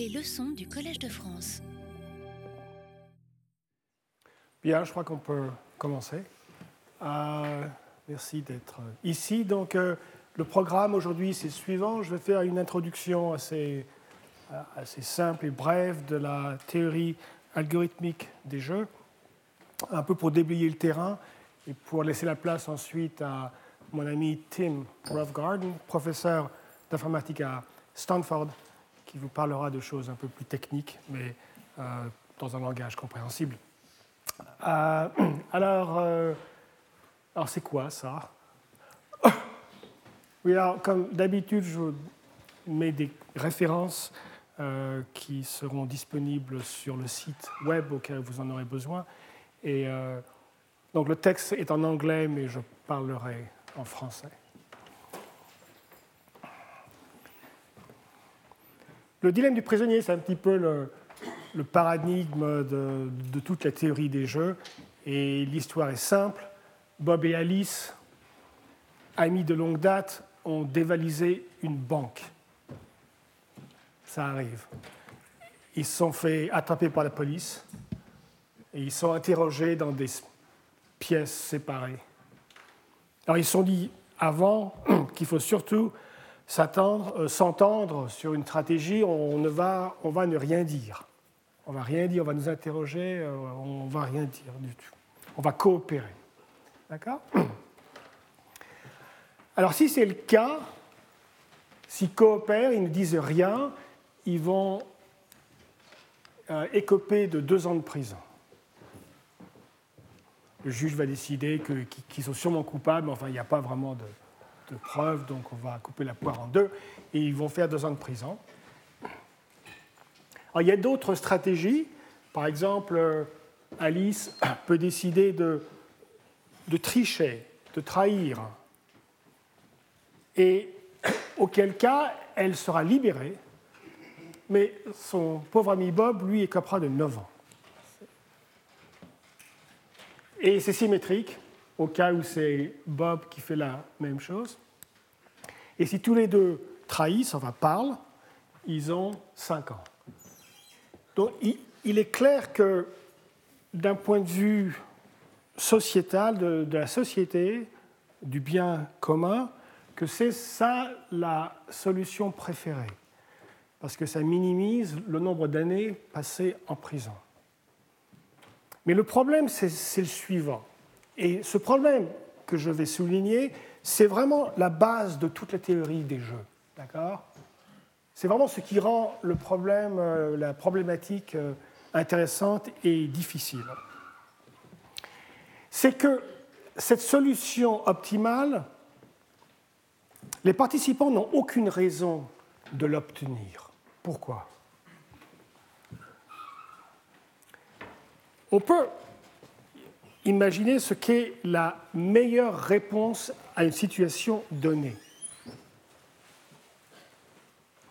Les leçons du Collège de France. Bien, je crois qu'on peut commencer. Euh, merci d'être ici. Donc, euh, le programme aujourd'hui, c'est le suivant. Je vais faire une introduction assez, assez simple et brève de la théorie algorithmique des jeux, un peu pour déblayer le terrain et pour laisser la place ensuite à mon ami Tim Roughgarden, professeur d'informatique à Stanford, qui vous parlera de choses un peu plus techniques, mais euh, dans un langage compréhensible. Euh, alors, euh, alors c'est quoi ça? Oui, alors, comme d'habitude, je mets des références qui seront disponibles sur le site web auquel vous en aurez besoin. Et donc le texte est en anglais, mais je parlerai en français. Le dilemme du prisonnier, c'est un petit peu le, paradigme de, toute la théorie des jeux. Et l'histoire est simple. Bob et Alice, amis de longue date, ont dévalisé une banque. Ça arrive. Ils se sont fait attraper par la police et ils sont interrogés dans des pièces séparées. Alors ils se sont dit avant qu'il faut surtout s'entendre sur une stratégie, on, ne va, on va ne rien dire. On va rien dire, on va nous interroger, euh, on va rien dire du tout. On va coopérer. D'accord Alors si c'est le cas, s'ils coopèrent, ils ne disent rien, ils vont euh, écoper de deux ans de prison. Le juge va décider qu'ils sont sûrement coupables, mais enfin, il n'y a pas vraiment de, de preuves, donc on va couper la poire en deux, et ils vont faire deux ans de prison. Il y a d'autres stratégies. Par exemple, euh, Alice peut décider de, de tricher, de trahir, et auquel cas elle sera libérée, mais son pauvre ami Bob, lui, écopera de 9 ans. Et c'est symétrique au cas où c'est Bob qui fait la même chose. Et si tous les deux trahissent, enfin parlent, ils ont 5 ans. Donc il, est clair que d'un point de vue sociétal, de, de, la société, du bien commun, que c'est ça la solution préférée, parce que ça minimise le nombre d'années passées en prison. Mais le problème, c'est le suivant. Et ce problème que je vais souligner, c'est vraiment la base de toute la théorie des jeux. D'accord? C'est vraiment ce qui rend euh, la problématique euh, intéressante et difficile. C'est que cette solution optimale, les participants n'ont aucune raison de l'obtenir. Pourquoi? On peut imaginer ce qu'est la meilleure réponse à une situation donnée.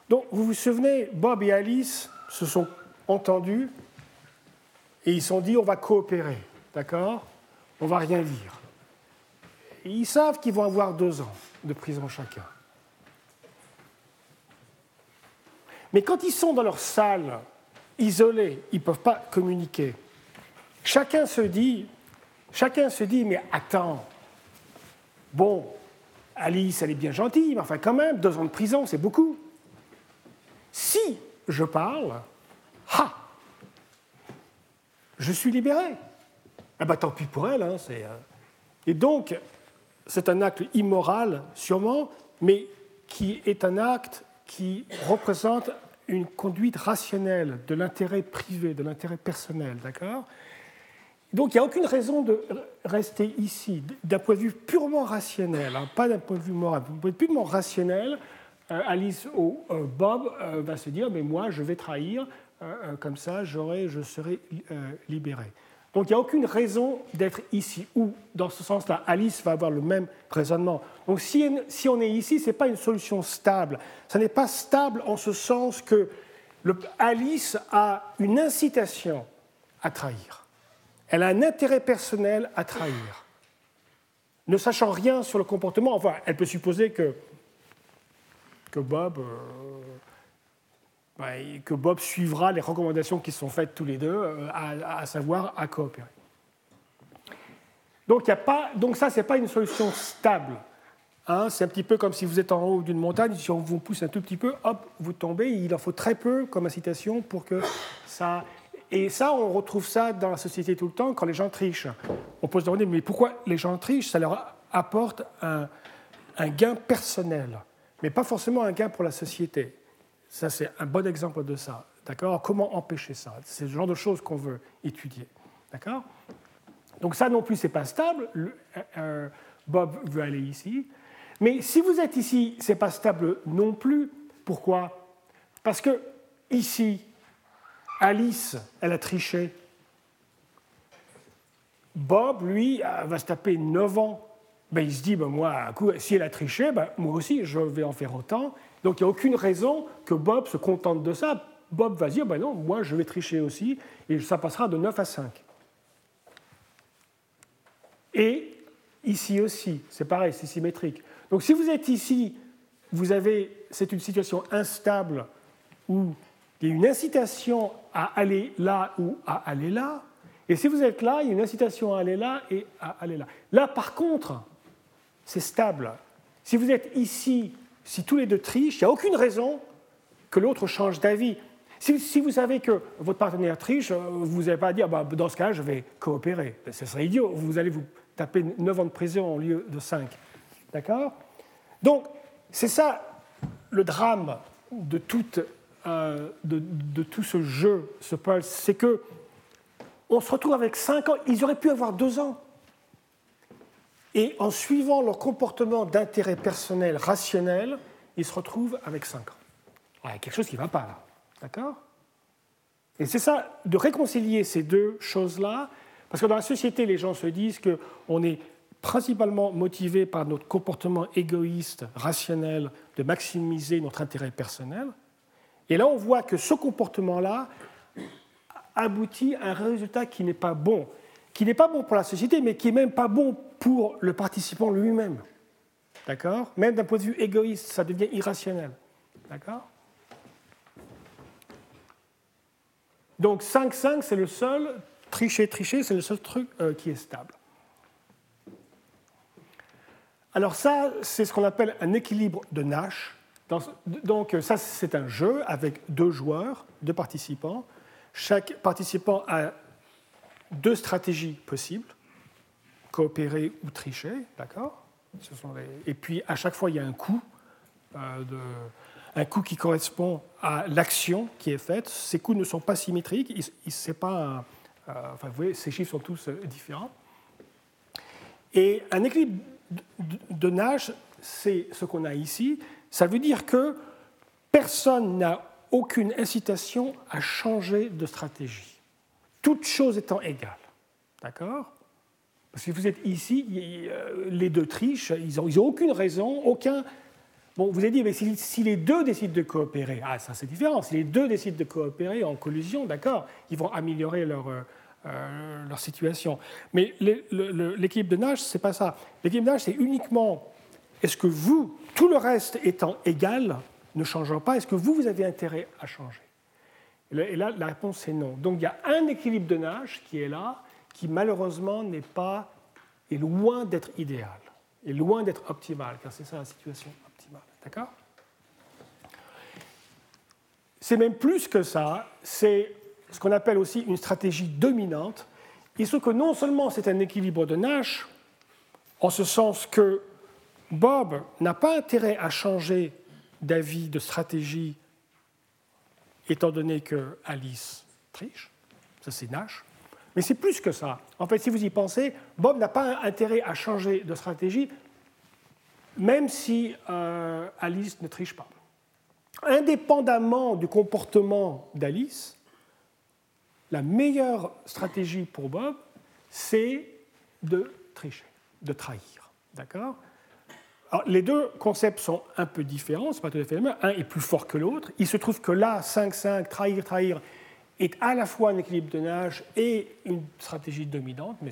Donc, vous vous souvenez, Bob et Alice se sont entendus et ils se sont dit on va coopérer, d'accord? On va rien dire. Ils savent qu'ils vont avoir deux ans de prison chacun. Mais quand ils sont dans leur salle, isolés, ils ne peuvent pas communiquer. Chacun se dit, chacun se dit, mais attends, bon, Alice, elle est bien gentille, mais enfin quand même, deux ans de prison, c'est beaucoup. Si je parle, ha, je suis libéré. Ah ben tant pis pour elle. Hein, c'est, euh. Et donc, c'est un acte immoral, sûrement, mais qui est un acte qui représente une conduite rationnelle de l'intérêt privé, de l'intérêt personnel, d'accord? Donc il n'y a aucune raison de rester ici, d'un point de vue purement rationnel, hein, pas d'un point de vue moral, d'un point de vue purement rationnel. Euh, Alice ou euh, Bob euh, va se dire, mais moi je vais trahir, comme ça je serai libéré. Donc il n'y a aucune raison d'être ici. Ou dans ce sens-là, Alice va avoir le même raisonnement. Donc si, on est ici, ce n'est pas une solution stable. Ce n'est pas stable en ce sens que Alice a une incitation à trahir. Elle a un intérêt personnel à trahir. Ne sachant rien sur le comportement, enfin, elle peut supposer que, euh, que Bob suivra les recommandations qui sont faites tous les deux, à, savoir à coopérer. Donc, y a pas, donc ça, ce n'est pas une solution stable. Hein. c'est un petit peu comme si vous êtes en haut d'une montagne, si on vous pousse un tout petit peu, hop, vous tombez. Il en faut très peu comme incitation pour que ça et ça, on retrouve ça dans la société tout le temps quand les gens trichent. On peut se demander, mais pourquoi les gens trichent? Ça leur apporte un, gain personnel, mais pas forcément un gain pour la société. Ça, c'est un bon exemple de ça. D'accord? Comment empêcher ça? C'est le genre de choses qu'on veut étudier. D'accord? Donc ça non plus, c'est pas stable. Bob veut aller ici. Mais si vous êtes ici, c'est pas stable non plus. Pourquoi? Parce que ici, Alice, elle a triché. Bob, lui, va se taper 9 ans. Ben, il se dit, ben, moi, si elle a triché, ben, moi aussi, je vais en faire autant. Donc il n'y a aucune raison que Bob se contente de ça. Bob va dire, ben non, moi, je vais tricher aussi, et ça passera de 9 à 5. Et ici aussi, c'est pareil, c'est symétrique. Donc si vous êtes ici, vous avez, c'est une situation instable où il y a une incitation à aller là ou à aller là. Et si vous êtes là, il y a une incitation à aller là et à aller là. Là, par contre, c'est stable. Si vous êtes ici, si tous les deux trichent, il n'y a aucune raison que l'autre change d'avis. Si, vous savez que votre partenaire triche, vous n'allez pas dire bah, dans ce cas, je vais coopérer. Ce serait idiot. Vous allez vous taper 9 ans de prison au lieu de 5. D'accord? Donc, c'est ça le drame de toute euh, de, tout ce jeu, ce pulse, c'est que on se retrouve avec 5 ans, ils auraient pu avoir 2 ans. Et en suivant leur comportement d'intérêt personnel rationnel, ils se retrouvent avec 5 ans. Il y a quelque chose qui ne va pas là. D'accord? Et c'est ça, de réconcilier ces deux choses-là, parce que dans la société, les gens se disent qu'on est principalement motivé par notre comportement égoïste, rationnel, de maximiser notre intérêt personnel. Et là, on voit que ce comportement-là aboutit à un résultat qui n'est pas bon, qui n'est pas bon pour la société, mais qui n'est même pas bon pour le participant lui-même. D'accord? Même d'un point de vue égoïste, ça devient irrationnel. D'accord? Donc 5-5, c'est le seul, tricher, tricher, c'est le seul truc euh, qui est stable. Alors ça, c'est ce qu'on appelle un équilibre de Nash donc ça, c'est un jeu avec deux joueurs, deux participants. Chaque participant a deux stratégies possibles, coopérer ou tricher, d'accord? Et puis à chaque fois, il y a un coup, euh, un coup qui correspond à l'action qui est faite. Ces coups ne sont pas symétriques, ils, pas, euh, enfin, vous voyez, ces chiffres sont tous euh, différents. Et un équilibre de Nash, c'est ce qu'on a ici, ça veut dire que personne n'a aucune incitation à changer de stratégie, toutes choses étant égales. D'accord? Parce que vous êtes ici, les deux trichent, ils n'ont ont aucune raison, aucun. Bon, vous avez dit, mais si, les deux décident de coopérer, ah, ça c'est différent. Si les deux décident de coopérer en collusion, d'accord, ils vont améliorer leur, euh, leur situation. Mais l'équipe de Nash, c'est pas ça. L'équipe de Nash, c'est uniquement est-ce que vous, tout le reste étant égal, ne changeant pas, est-ce que vous, vous avez intérêt à changer? Et là, la réponse est non. Donc il y a un équilibre de nage qui est là, qui malheureusement n'est pas, est loin d'être idéal, est loin d'être optimal, car c'est ça la situation optimale. D'accord? C'est même plus que ça, c'est ce qu'on appelle aussi une stratégie dominante. Il se que non seulement c'est un équilibre de Nash, en ce sens que Bob n'a pas intérêt à changer d'avis, de stratégie, étant donné que Alice triche. Ça, c'est Nash. Mais c'est plus que ça. En fait, si vous y pensez, Bob n'a pas intérêt à changer de stratégie, même si euh, Alice ne triche pas. Indépendamment du comportement d'Alice, la meilleure stratégie pour Bob, c'est de tricher, de trahir. D'accord? Les deux concepts sont un peu différents, c'est pas tout à fait le même. Un est plus fort que l'autre. Il se trouve que là, 5-5, trahir, trahir, est à la fois un équilibre de nage et une stratégie dominante, mais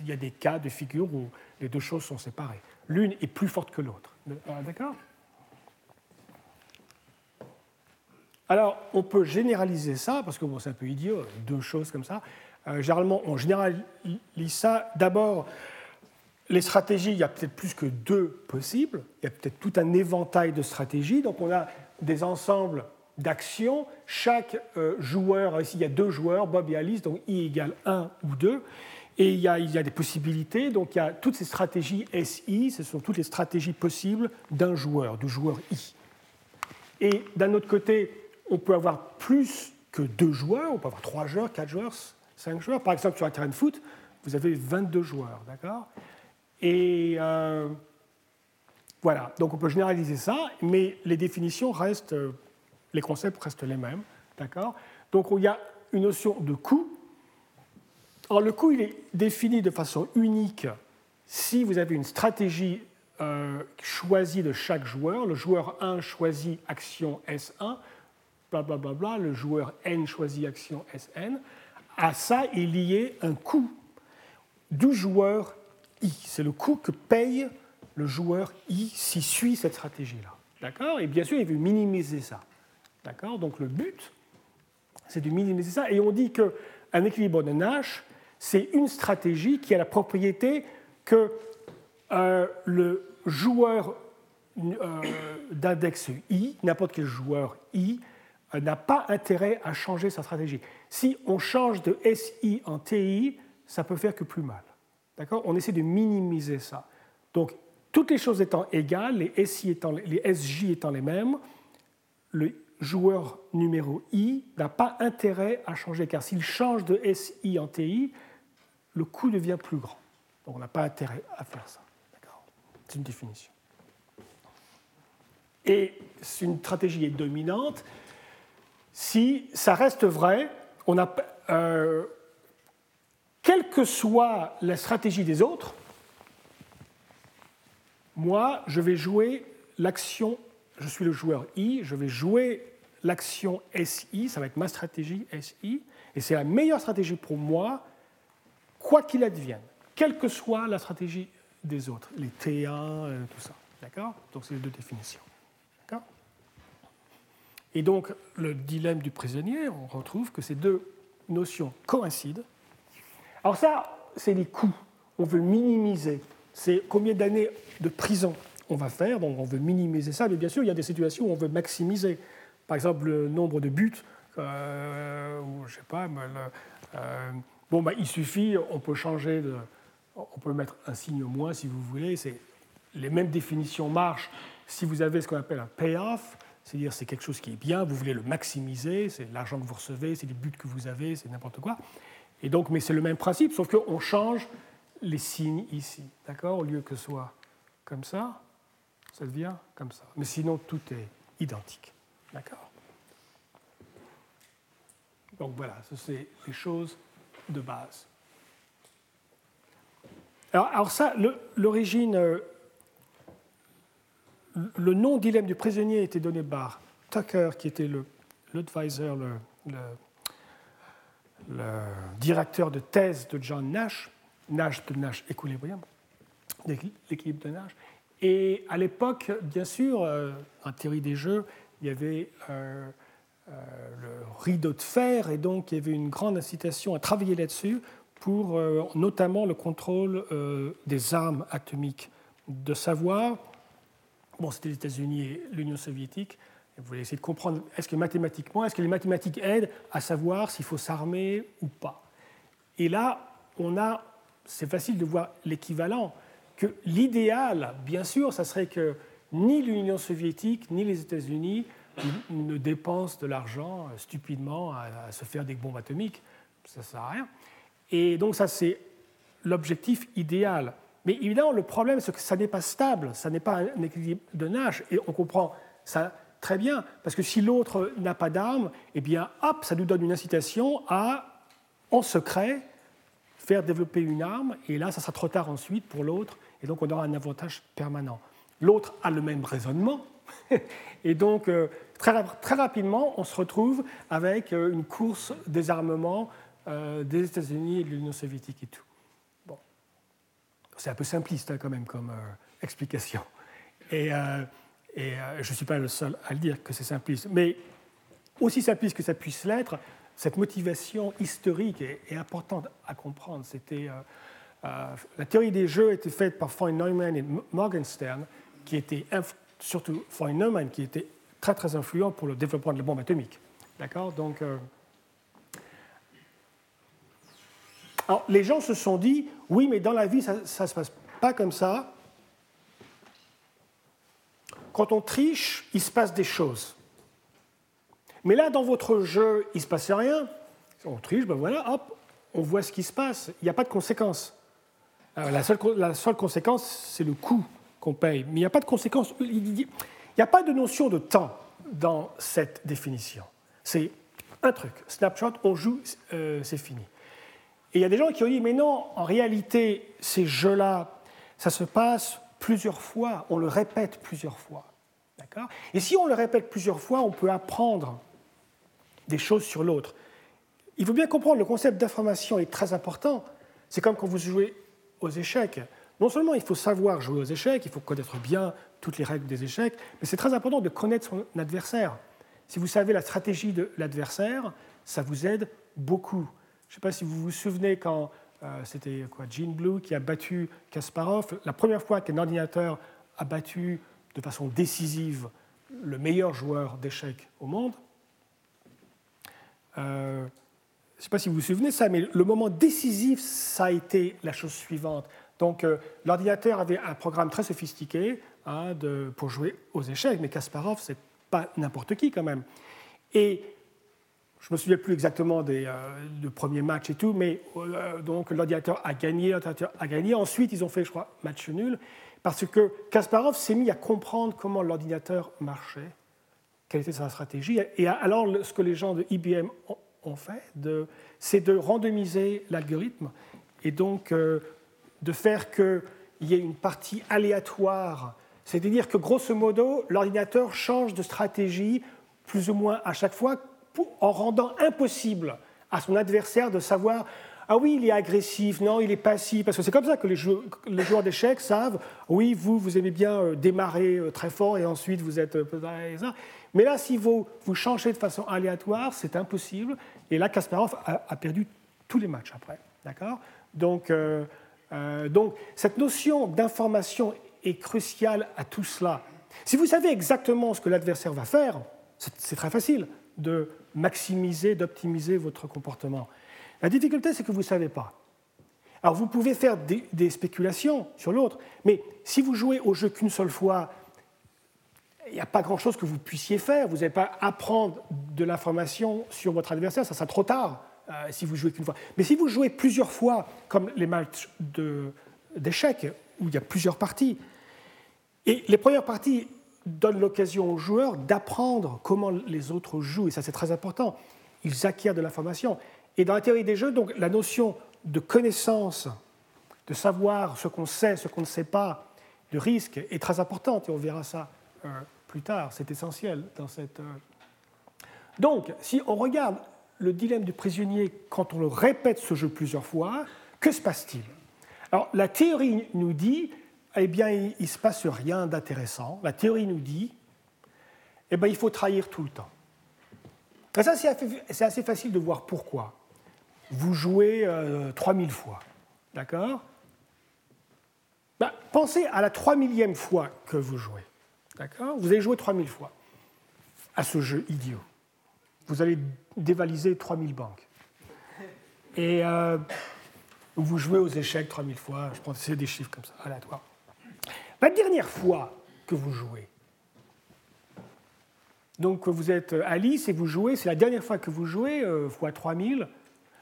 il y a des cas de figure où les deux choses sont séparées. L'une est plus forte que l'autre. D'accord? Alors, on peut généraliser ça, parce que bon, c'est un peu idiot, deux choses comme ça. Euh, généralement, on généralise ça. D'abord, les stratégies, il y a peut-être plus que deux possibles. Il y a peut-être tout un éventail de stratégies. Donc, on a des ensembles d'actions. Chaque euh, joueur, ici, il y a deux joueurs, Bob et Alice, donc I égale 1 ou 2. Et il y, a, il y, a, des possibilités. Donc, il y a toutes ces stratégies SI, ce sont toutes les stratégies possibles d'un joueur, du joueur I. Et d'un autre côté, on peut avoir plus que deux joueurs, on peut avoir trois joueurs, quatre joueurs, cinq joueurs. Par exemple, sur un terrain de foot, vous avez 22 joueurs, d'accord? Et euh, voilà, donc on peut généraliser ça, mais les définitions restent, euh, les concepts restent les mêmes, d'accord? Donc il y a une notion de coût. Alors le coût, il est défini de façon unique si vous avez une stratégie euh, choisie de chaque joueur. Le joueur 1 choisit action S1, blablabla, le joueur N choisit action SN, à ça est lié un coût du joueur I. C'est le coût que paye le joueur I s'il suit cette stratégie-là. D'accord? Et bien sûr, il veut minimiser ça. D'accord? Donc le but, c'est de minimiser ça. Et on dit qu'un équilibre de Nash, c'est une stratégie qui a la propriété que euh, le joueur euh, d'index I, n'importe quel joueur I, euh, n'a pas intérêt à changer sa stratégie. Si on change de SI en TI, ça peut faire que plus mal. D'accord? On essaie de minimiser ça. Donc, toutes les choses étant égales, les, SI étant, les SJ étant les mêmes, le joueur numéro I n'a pas intérêt à changer, car s'il change de SI en TI, le coût devient plus grand. Donc, on n'a pas intérêt à faire ça. C'est une définition. Et une stratégie est dominante si ça reste vrai, on a, euh, quelle que soit la stratégie des autres, moi, je vais jouer l'action, je suis le joueur I, je vais jouer l'action SI, ça va être ma stratégie SI, et c'est la meilleure stratégie pour moi, quoi qu'il advienne, quelle que soit la stratégie des autres, les T1, euh, tout ça. D'accord? Donc c'est les deux définitions. Et donc, le dilemme du prisonnier, on retrouve que ces deux notions coïncident. Alors ça, c'est les coûts. On veut minimiser. C'est combien d'années de prison on va faire, donc on veut minimiser ça, mais bien sûr, il y a des situations où on veut maximiser. Par exemple, le nombre de buts, euh, ou je sais pas, euh, bon, bah, il suffit, on peut changer, on peut mettre un signe moins si vous voulez. Les mêmes définitions marchent si vous avez ce qu'on appelle un payoff, c'est-à-dire c'est quelque chose qui est bien, vous voulez le maximiser, c'est l'argent que vous recevez, c'est les buts que vous avez, c'est n'importe quoi. Et donc, mais c'est le même principe, sauf qu'on change les signes ici, d'accord? Au lieu que ce soit comme ça, ça devient comme ça. Mais sinon, tout est identique, d'accord? Donc voilà, ce c'est les choses de base. Alors, ça, l'origine euh, le nom dilemme du prisonnier était donné par Tucker, qui était l'advisor, le, le, directeur de thèse de John Nash, Nash de Nash Equilibrium, l'équilibre de Nash. Et à l'époque, bien sûr, euh, en théorie des jeux, il y avait euh, euh, le rideau de fer, et donc il y avait une grande incitation à travailler là-dessus pour notamment le contrôle des armes atomiques, de savoir bon, c'était les États-Unis et l'Union soviétique. Vous voulez essayer de comprendre, est-ce que mathématiquement, est-ce que les mathématiques aident à savoir s'il faut s'armer ou pas? Et là, on a, c'est facile de voir l'équivalent, que l'idéal, bien sûr, ça serait que ni l'Union soviétique ni les États-Unis ne dépensent de l'argent euh, stupidement à, se faire des bombes atomiques. Ça ne sert à rien. Et donc ça, c'est l'objectif idéal. Mais évidemment, le problème, c'est que ça n'est pas stable, ça n'est pas un équilibre de Nash, et on comprend ça très bien, parce que si l'autre n'a pas d'arme, eh bien, hop, ça nous donne une incitation à, en secret, faire développer une arme, et là, ça sera trop tard ensuite pour l'autre, et donc on aura un avantage permanent. L'autre a le même raisonnement, et donc euh, très, très, rapidement, on se retrouve avec euh, une course des armements euh, des États-Unis et de l'Union soviétique et tout. C'est un peu simpliste hein, quand même comme explication. Et, et euh, je ne suis pas le seul à le dire que c'est simpliste. Mais aussi simpliste que ça puisse l'être, cette motivation historique est, importante à comprendre. Euh, euh, la théorie des jeux était faite par Von Neumann et Morgenstern, qui était surtout Von Neumann, qui était très très influent pour le développement de la bombe atomique. D'accord? Donc, alors, les gens se sont dit, oui, mais dans la vie, ça ne se passe pas comme ça. Quand on triche, il se passe des choses. Mais là, dans votre jeu, il ne se passait rien. On triche, ben voilà, hop, on voit ce qui se passe. Il n'y a pas de conséquences. la, seule, la seule conséquence, c'est le coût qu'on paye. Mais il n'y a pas de conséquence. Il n'y a pas de notion de temps dans cette définition. C'est un truc. Snapshot, on joue, euh, c'est fini. Et il y a des gens qui ont dit, mais non, en réalité, ces jeux-là, ça se passe plusieurs fois, on le répète plusieurs fois. D'accord? Et si on le répète plusieurs fois, on peut apprendre des choses sur l'autre. Il faut bien comprendre, le concept d'information est très important. C'est comme quand vous jouez aux échecs. Non seulement il faut savoir jouer aux échecs, il faut connaître bien toutes les règles des échecs, mais c'est très important de connaître son adversaire. Si vous savez la stratégie de l'adversaire, ça vous aide beaucoup. Je ne sais pas si vous vous souvenez quand c'était quoi, Gene Blue qui a battu Kasparov. La première fois qu'un ordinateur a battu de façon décisive le meilleur joueur d'échecs au monde, euh, je ne sais pas si vous vous souvenez de ça, mais le moment décisif, ça a été la chose suivante. Donc, euh, l'ordinateur avait un programme très sophistiqué hein, pour jouer aux échecs, mais Kasparov, c'est pas n'importe qui quand même. Et je me souviens plus exactement des euh, premiers matchs et tout, mais donc l'ordinateur a gagné, l'ordinateur a gagné. Ensuite, ils ont fait, je crois, match nul, parce que Kasparov s'est mis à comprendre comment l'ordinateur marchait quelle était sa stratégie. Et alors, ce que les gens de IBM ont fait, c'est de randomiser l'algorithme et donc euh, de faire qu'il y ait une partie aléatoire. C'est-à-dire que, grosso modo, l'ordinateur change de stratégie plus ou moins à chaque fois en rendant impossible à son adversaire de savoir ah oui, il est agressif, non, il est passif, parce que c'est comme ça que les, joueurs d'échecs savent, oui, vous, vous aimez bien euh, démarrer euh, très fort et ensuite vous êtes... Mais là, si vous, changez de façon aléatoire, c'est impossible. Et là, Kasparov a, perdu tous les matchs après. D'accord? Donc, euh, euh, donc, cette notion d'information est cruciale à tout cela. Si vous savez exactement ce que l'adversaire va faire, c'est très facile de maximiser, d'optimiser votre comportement. La difficulté, c'est que vous ne savez pas. Alors, vous pouvez faire des, spéculations sur l'autre, mais si vous jouez au jeu qu'une seule fois il n'y a pas grand-chose que vous puissiez faire. Vous n'allez pas apprendre de l'information sur votre adversaire, ça sera trop tard euh, si vous jouez qu'une fois. Mais si vous jouez plusieurs fois, comme les matchs d'échecs, où il y a plusieurs parties, et les premières parties donnent l'occasion aux joueurs d'apprendre comment les autres jouent, et ça c'est très important. Ils acquièrent de l'information. Et dans la théorie des jeux, donc, la notion de connaissance, de savoir ce qu'on sait, ce qu'on ne sait pas, de risque, est très importante, et on verra ça euh, plus tard. C'est essentiel dans cette. Euh. Donc, si on regarde le dilemme du prisonnier quand on le répète ce jeu plusieurs fois, que se passe-t-il? Alors, la théorie nous dit, eh bien, il ne se passe rien d'intéressant. La théorie nous dit, eh bien, il faut trahir tout le temps. Ça, c'est assez facile de voir pourquoi. Vous jouez euh, 3000 fois, d'accord? Ben, Pensez à la 3000e fois que vous jouez. D'accord? Vous avez joué 3000 fois à ce jeu idiot. Vous allez dévaliser 3000 banques. Et euh, vous jouez aux échecs 3000 fois. Je pense que c'est des chiffres comme ça, aléatoires. La dernière fois que vous jouez, donc vous êtes Alice et vous jouez, c'est la dernière fois que vous jouez, euh, fois 3000.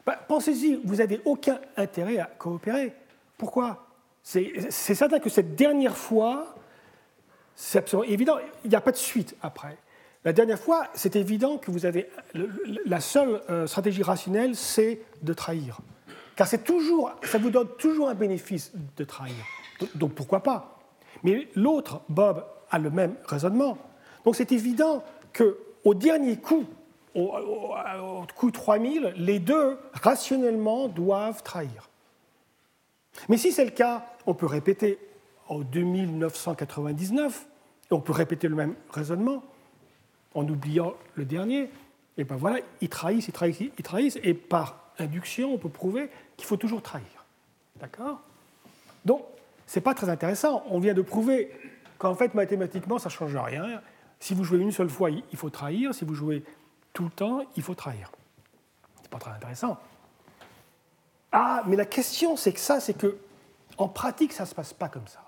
Bah, Pensez-y, vous n'avez aucun intérêt à coopérer. Pourquoi? C'est certain que cette dernière fois, c'est absolument évident. Il n'y a pas de suite après. La dernière fois, c'est évident que vous avez la seule euh, stratégie rationnelle, c'est de trahir, car c'est toujours, ça vous donne toujours un bénéfice de trahir. Donc pourquoi pas? Mais l'autre, Bob, a le même raisonnement. Donc c'est évident que au dernier coup, au, au coup 3000, les deux rationnellement doivent trahir. Mais si c'est le cas, on peut répéter en 2999, et on peut répéter le même raisonnement en oubliant le dernier, et ben voilà, ils trahissent, ils trahissent, ils trahissent, et par induction, on peut prouver qu'il faut toujours trahir. D'accord? Donc, ce n'est pas très intéressant. On vient de prouver qu'en fait, mathématiquement, ça ne change rien. Si vous jouez une seule fois, il faut trahir. Si vous jouez tout le temps, il faut trahir. C'est pas très intéressant. Ah, mais la question, c'est que ça, c'est que en pratique, ça ne se passe pas comme ça.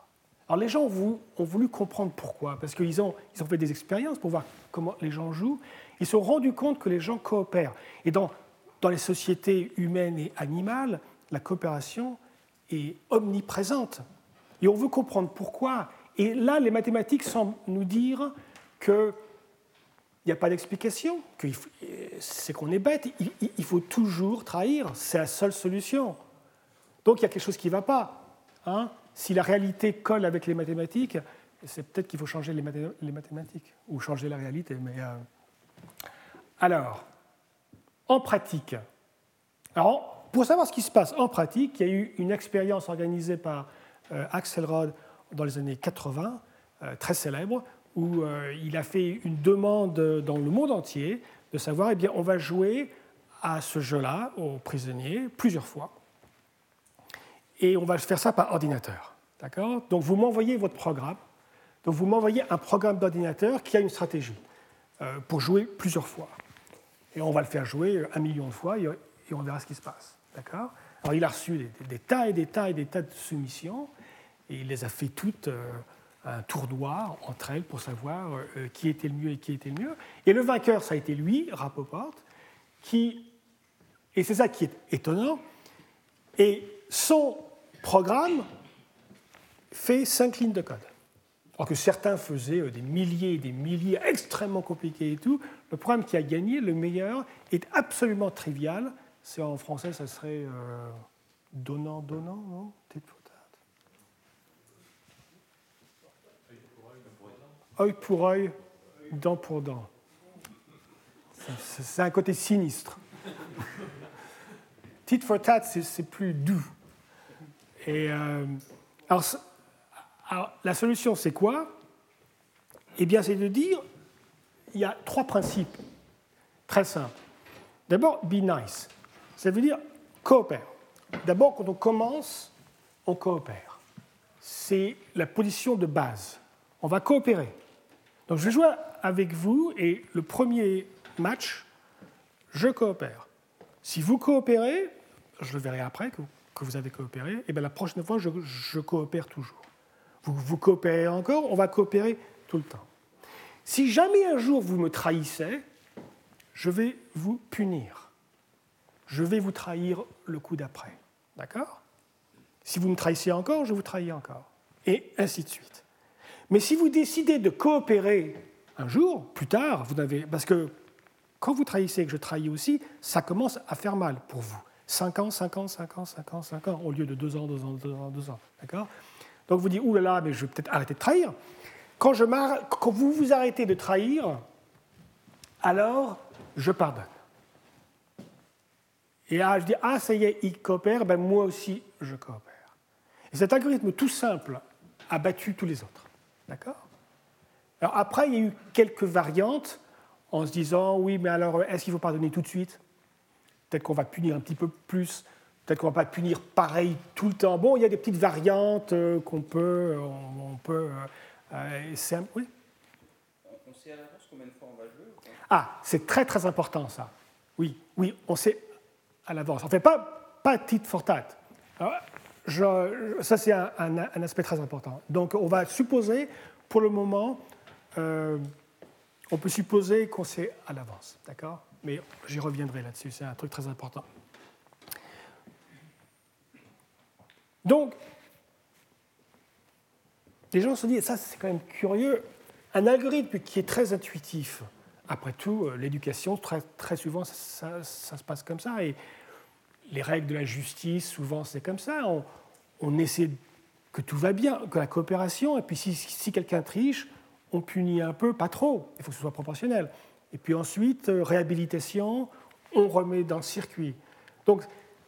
Alors les gens ont voulu, comprendre pourquoi, parce qu'ils ont, ils ont fait des expériences pour voir comment les gens jouent. Ils se sont rendus compte que les gens coopèrent. Et dans les sociétés humaines et animales, la coopération est omniprésente. Et on veut comprendre pourquoi. Et là, les mathématiques semblent nous dire qu'il n'y a pas d'explication, que c'est qu'on est bête, il, faut toujours trahir, c'est la seule solution. Donc il y a quelque chose qui ne va pas. Hein. si la réalité colle avec les mathématiques, c'est peut-être qu'il faut changer les, mathématiques, ou changer la réalité. Mais, euh, Alors, en pratique, alors, pour savoir ce qui se passe en pratique, il y a eu une expérience organisée par Axelrod dans les années 80, euh, très célèbre, où euh, il a fait une demande dans le monde entier de savoir, eh bien, on va jouer à ce jeu-là aux prisonniers plusieurs fois. Et on va faire ça par ordinateur. D'accord? Donc vous m'envoyez votre programme. Donc vous m'envoyez un programme d'ordinateur qui a une stratégie pour jouer plusieurs fois. Et on va le faire jouer un million de fois et on verra ce qui se passe. D'accord? Alors il a reçu des, tas et des tas et des tas de soumissions et il les a fait toutes euh, un tournoi entre elles pour savoir euh, qui était le mieux et qui était le mieux. Et le vainqueur, ça a été lui, Rapoport, qui, et c'est ça qui est étonnant, et son programme fait cinq lignes de code. Alors que certains faisaient euh, des milliers et des milliers extrêmement compliqués et tout, le programme qui a gagné, le meilleur, est absolument trivial. C'est en français, ça serait donnant, donnant, non? Œil pour œil, dent pour dent. C'est un côté sinistre. Tit for tat, c'est plus doux. Et euh, alors, la solution, c'est quoi? Eh bien, c'est de dire, il y a trois principes très simples. D'abord, be nice. Ça veut dire coopère. D'abord, quand on commence, on coopère. C'est la position de base. On va coopérer. Donc je jouer avec vous et le premier match, je coopère. Si vous coopérez, je le verrai après que, vous avez coopéré, et bien la prochaine fois, je, coopère toujours. Vous, vous coopérez encore, on va coopérer tout le temps. Si jamais un jour vous me trahissez, je vais vous punir. Je vais vous trahir le coup d'après. D'accord? Si vous me trahissez encore, je vous trahis encore. Et ainsi de suite. Mais si vous décidez de coopérer un jour, plus tard, vous n'avez. Parce que quand vous trahissez et que je trahis aussi, ça commence à faire mal pour vous. 5 ans, 5 ans, 5 ans, 5 ans, 5 ans, au lieu de 2 ans, 2 ans, 2 ans, 2 ans. D'accord? Donc vous dites, ouh là là, mais je vais peut-être arrêter de trahir. Quand, je quand vous vous arrêtez de trahir, alors je pardonne. Et là, je dis, ah, ça y est, il coopère, ben moi aussi, je coopère. Et cet algorithme tout simple a battu tous les autres. D'accord? Alors après, il y a eu quelques variantes en se disant oui, mais alors est-ce qu'il faut pardonner tout de suite? Peut-être qu'on va punir un petit peu plus. Peut-être qu'on ne va pas punir pareil tout le temps. Bon, il y a des petites variantes euh, qu'on peut. On, peut euh, euh, oui? On sait à l'avance combien de fois on va jouer Ah, c'est très très important ça. Oui, oui, on sait à l'avance. Ne fait pas, pas tit for tat. Alors, ça, c'est un, aspect très important. Donc, on va supposer, pour le moment, euh, on peut supposer qu'on sait à l'avance, d'accord? Mais j'y reviendrai là-dessus, c'est un truc très important. Donc, les gens se disent, ça c'est quand même curieux, un algorithme qui est très intuitif, après tout, euh, l'éducation, très, très souvent, ça, se passe comme ça, et les règles de la justice, souvent c'est comme ça. On, essaie que tout va bien, que la coopération, et puis si, quelqu'un triche, on punit un peu, pas trop, il faut que ce soit proportionnel. Et puis ensuite, euh, réhabilitation, on remet dans le circuit. Donc,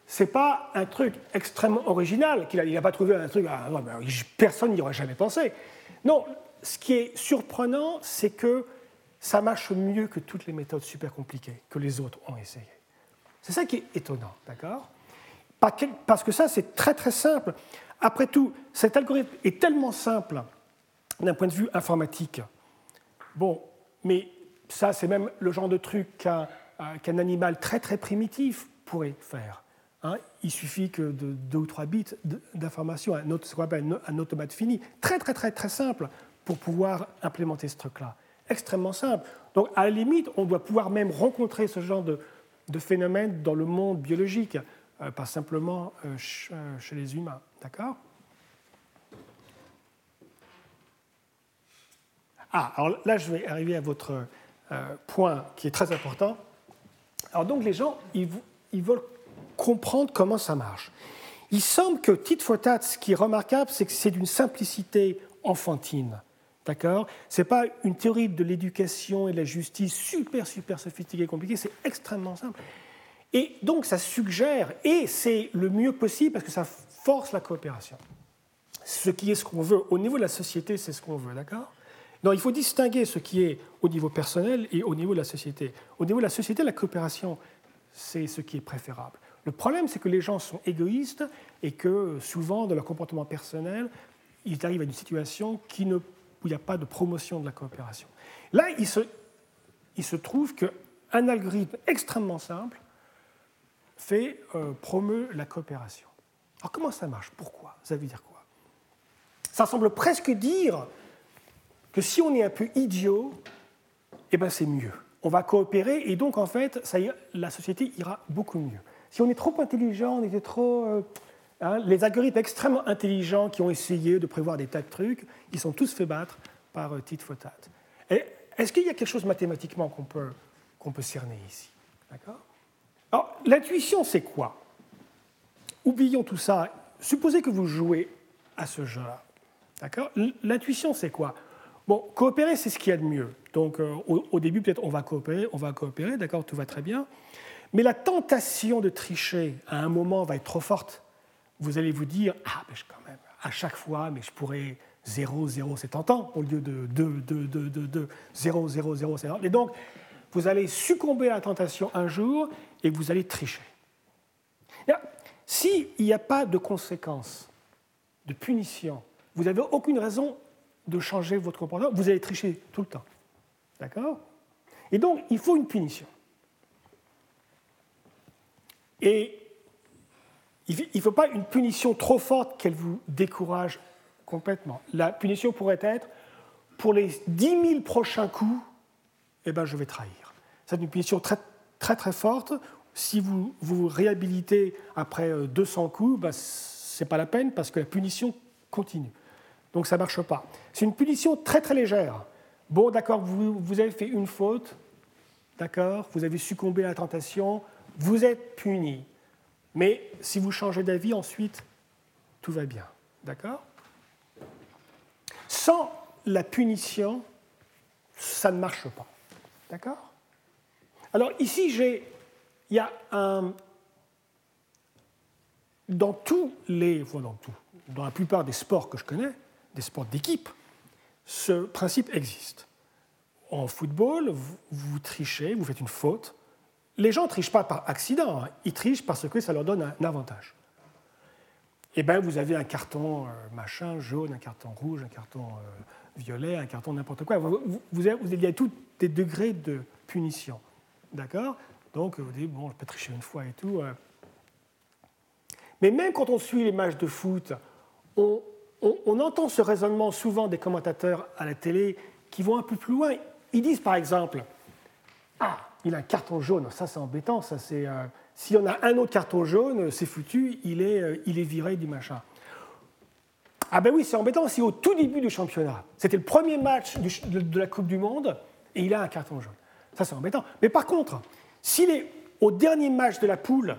ce n'est pas un truc extrêmement original, qu'il n'a pas trouvé un truc, ah, personne n'y aurait jamais pensé. Non, ce qui est surprenant, c'est que ça marche mieux que toutes les méthodes super compliquées que les autres ont essayées. C'est ça qui est étonnant, d'accord? Parce que ça, c'est très très simple. Après tout, cet algorithme est tellement simple d'un point de vue informatique. Bon, mais ça, c'est même le genre de truc qu'un animal très très primitif pourrait faire. Hein. il suffit que de deux ou trois bits d'information, un, un automate fini, très très très très simple pour pouvoir implémenter ce truc-là. Extrêmement simple. Donc à la limite, on doit pouvoir même rencontrer ce genre de, de phénomène dans le monde biologique, euh, pas simplement euh, euh, chez les humains. D'accord? Ah, alors là, je vais arriver à votre point qui est très important. Alors donc, les gens, ils, ils veulent comprendre comment ça marche. Il semble que tit for tat, ce qui est remarquable, c'est que c'est d'une simplicité enfantine. D'accord Ce n'est pas une théorie de l'éducation et de la justice super, super sophistiquée et compliquée, c'est extrêmement simple. Et donc ça suggère, et c'est le mieux possible parce que ça force la coopération. Ce qui est ce qu'on veut. Au niveau de la société, c'est ce qu'on veut, d'accord? Non, il faut distinguer ce qui est au niveau personnel et au niveau de la société. Au niveau de la société, la coopération, c'est ce qui est préférable. Le problème, c'est que les gens sont égoïstes et que souvent, dans leur comportement personnel, ils arrivent à une situation qui ne, où il n'y a pas de promotion de la coopération. Là, il se, trouve qu'un algorithme extrêmement simple fait euh, promeut la coopération. Alors comment ça marche? Pourquoi? Ça veut dire quoi? Ça semble presque dire que si on est un peu idiot, eh ben c'est mieux. On va coopérer et donc en fait, la société ira beaucoup mieux. Si on est trop intelligent, on était trop... Euh, hein, les algorithmes extrêmement intelligents qui ont essayé de prévoir des tas de trucs, ils sont tous fait battre par euh, tit for tat. Est-ce qu'il y a quelque chose mathématiquement qu'on peut, qu'on peut cerner ici? D'accord? Alors, l'intuition, c'est quoi? Oublions tout ça. Supposez que vous jouez à ce jeu-là. D'accord? L'intuition, c'est quoi? Bon, coopérer, c'est ce qu'il y a de mieux. Donc, euh, au, au, début, peut-être, on va coopérer, on va coopérer, d'accord, tout va très bien. Mais la tentation de tricher à un moment va être trop forte. Vous allez vous dire Ah, mais quand même, à chaque fois, mais je pourrais 0, 0, c'est tentant, au lieu de 2, 2, 2, 2, 2, 0, 0, 0, c'est Et donc, vous allez succomber à la tentation un jour et vous allez tricher. S'il n'y a pas de conséquences, de punition, vous n'avez aucune raison de changer votre comportement, vous allez tricher tout le temps. D'accord? Et donc, il faut une punition. Et il ne faut pas une punition trop forte qu'elle vous décourage complètement. La punition pourrait être pour les 10 000 prochains coups, eh ben, je vais trahir. C'est une punition très, très, forte. Si vous vous réhabilitez après 200 euh, coups, ben, ce n'est pas la peine parce que la punition continue. Donc ça ne marche pas. C'est une punition très très légère. Bon, d'accord, vous, vous avez fait une faute, d'accord, vous avez succombé à la tentation, vous êtes puni. Mais si vous changez d'avis ensuite, tout va bien. D'accord? Sans la punition, ça ne marche pas. D'accord? Alors ici, j'ai, il y a un, dans tous les, dans dans la plupart des sports que je connais, des sports d'équipe, ce principe existe. En football, vous trichez, vous faites une faute, les gens ne trichent pas par accident, hein. ils trichent parce que ça leur donne un avantage. Eh bien, vous avez un carton euh, machin, jaune, un carton rouge, un carton euh, violet, un carton n'importe quoi. Vous, avez, tous des degrés de punition. D'accord? Donc, vous dites, bon, je peux tricher une fois et tout. Euh. Mais même quand on suit les matchs de foot, on entend ce raisonnement souvent des commentateurs à la télé qui vont un peu plus loin. Ils disent, par exemple, ah, il a un carton jaune. Ça, c'est embêtant. Ça, c'est, euh, si on a un autre carton jaune, c'est foutu, il est, euh, il est viré du machin. Ah ben oui, c'est embêtant. Si au tout début du championnat, c'était le premier match de, la Coupe du Monde, et il a un carton jaune. Ça, c'est embêtant. Mais par contre, s'il est au dernier match de la poule,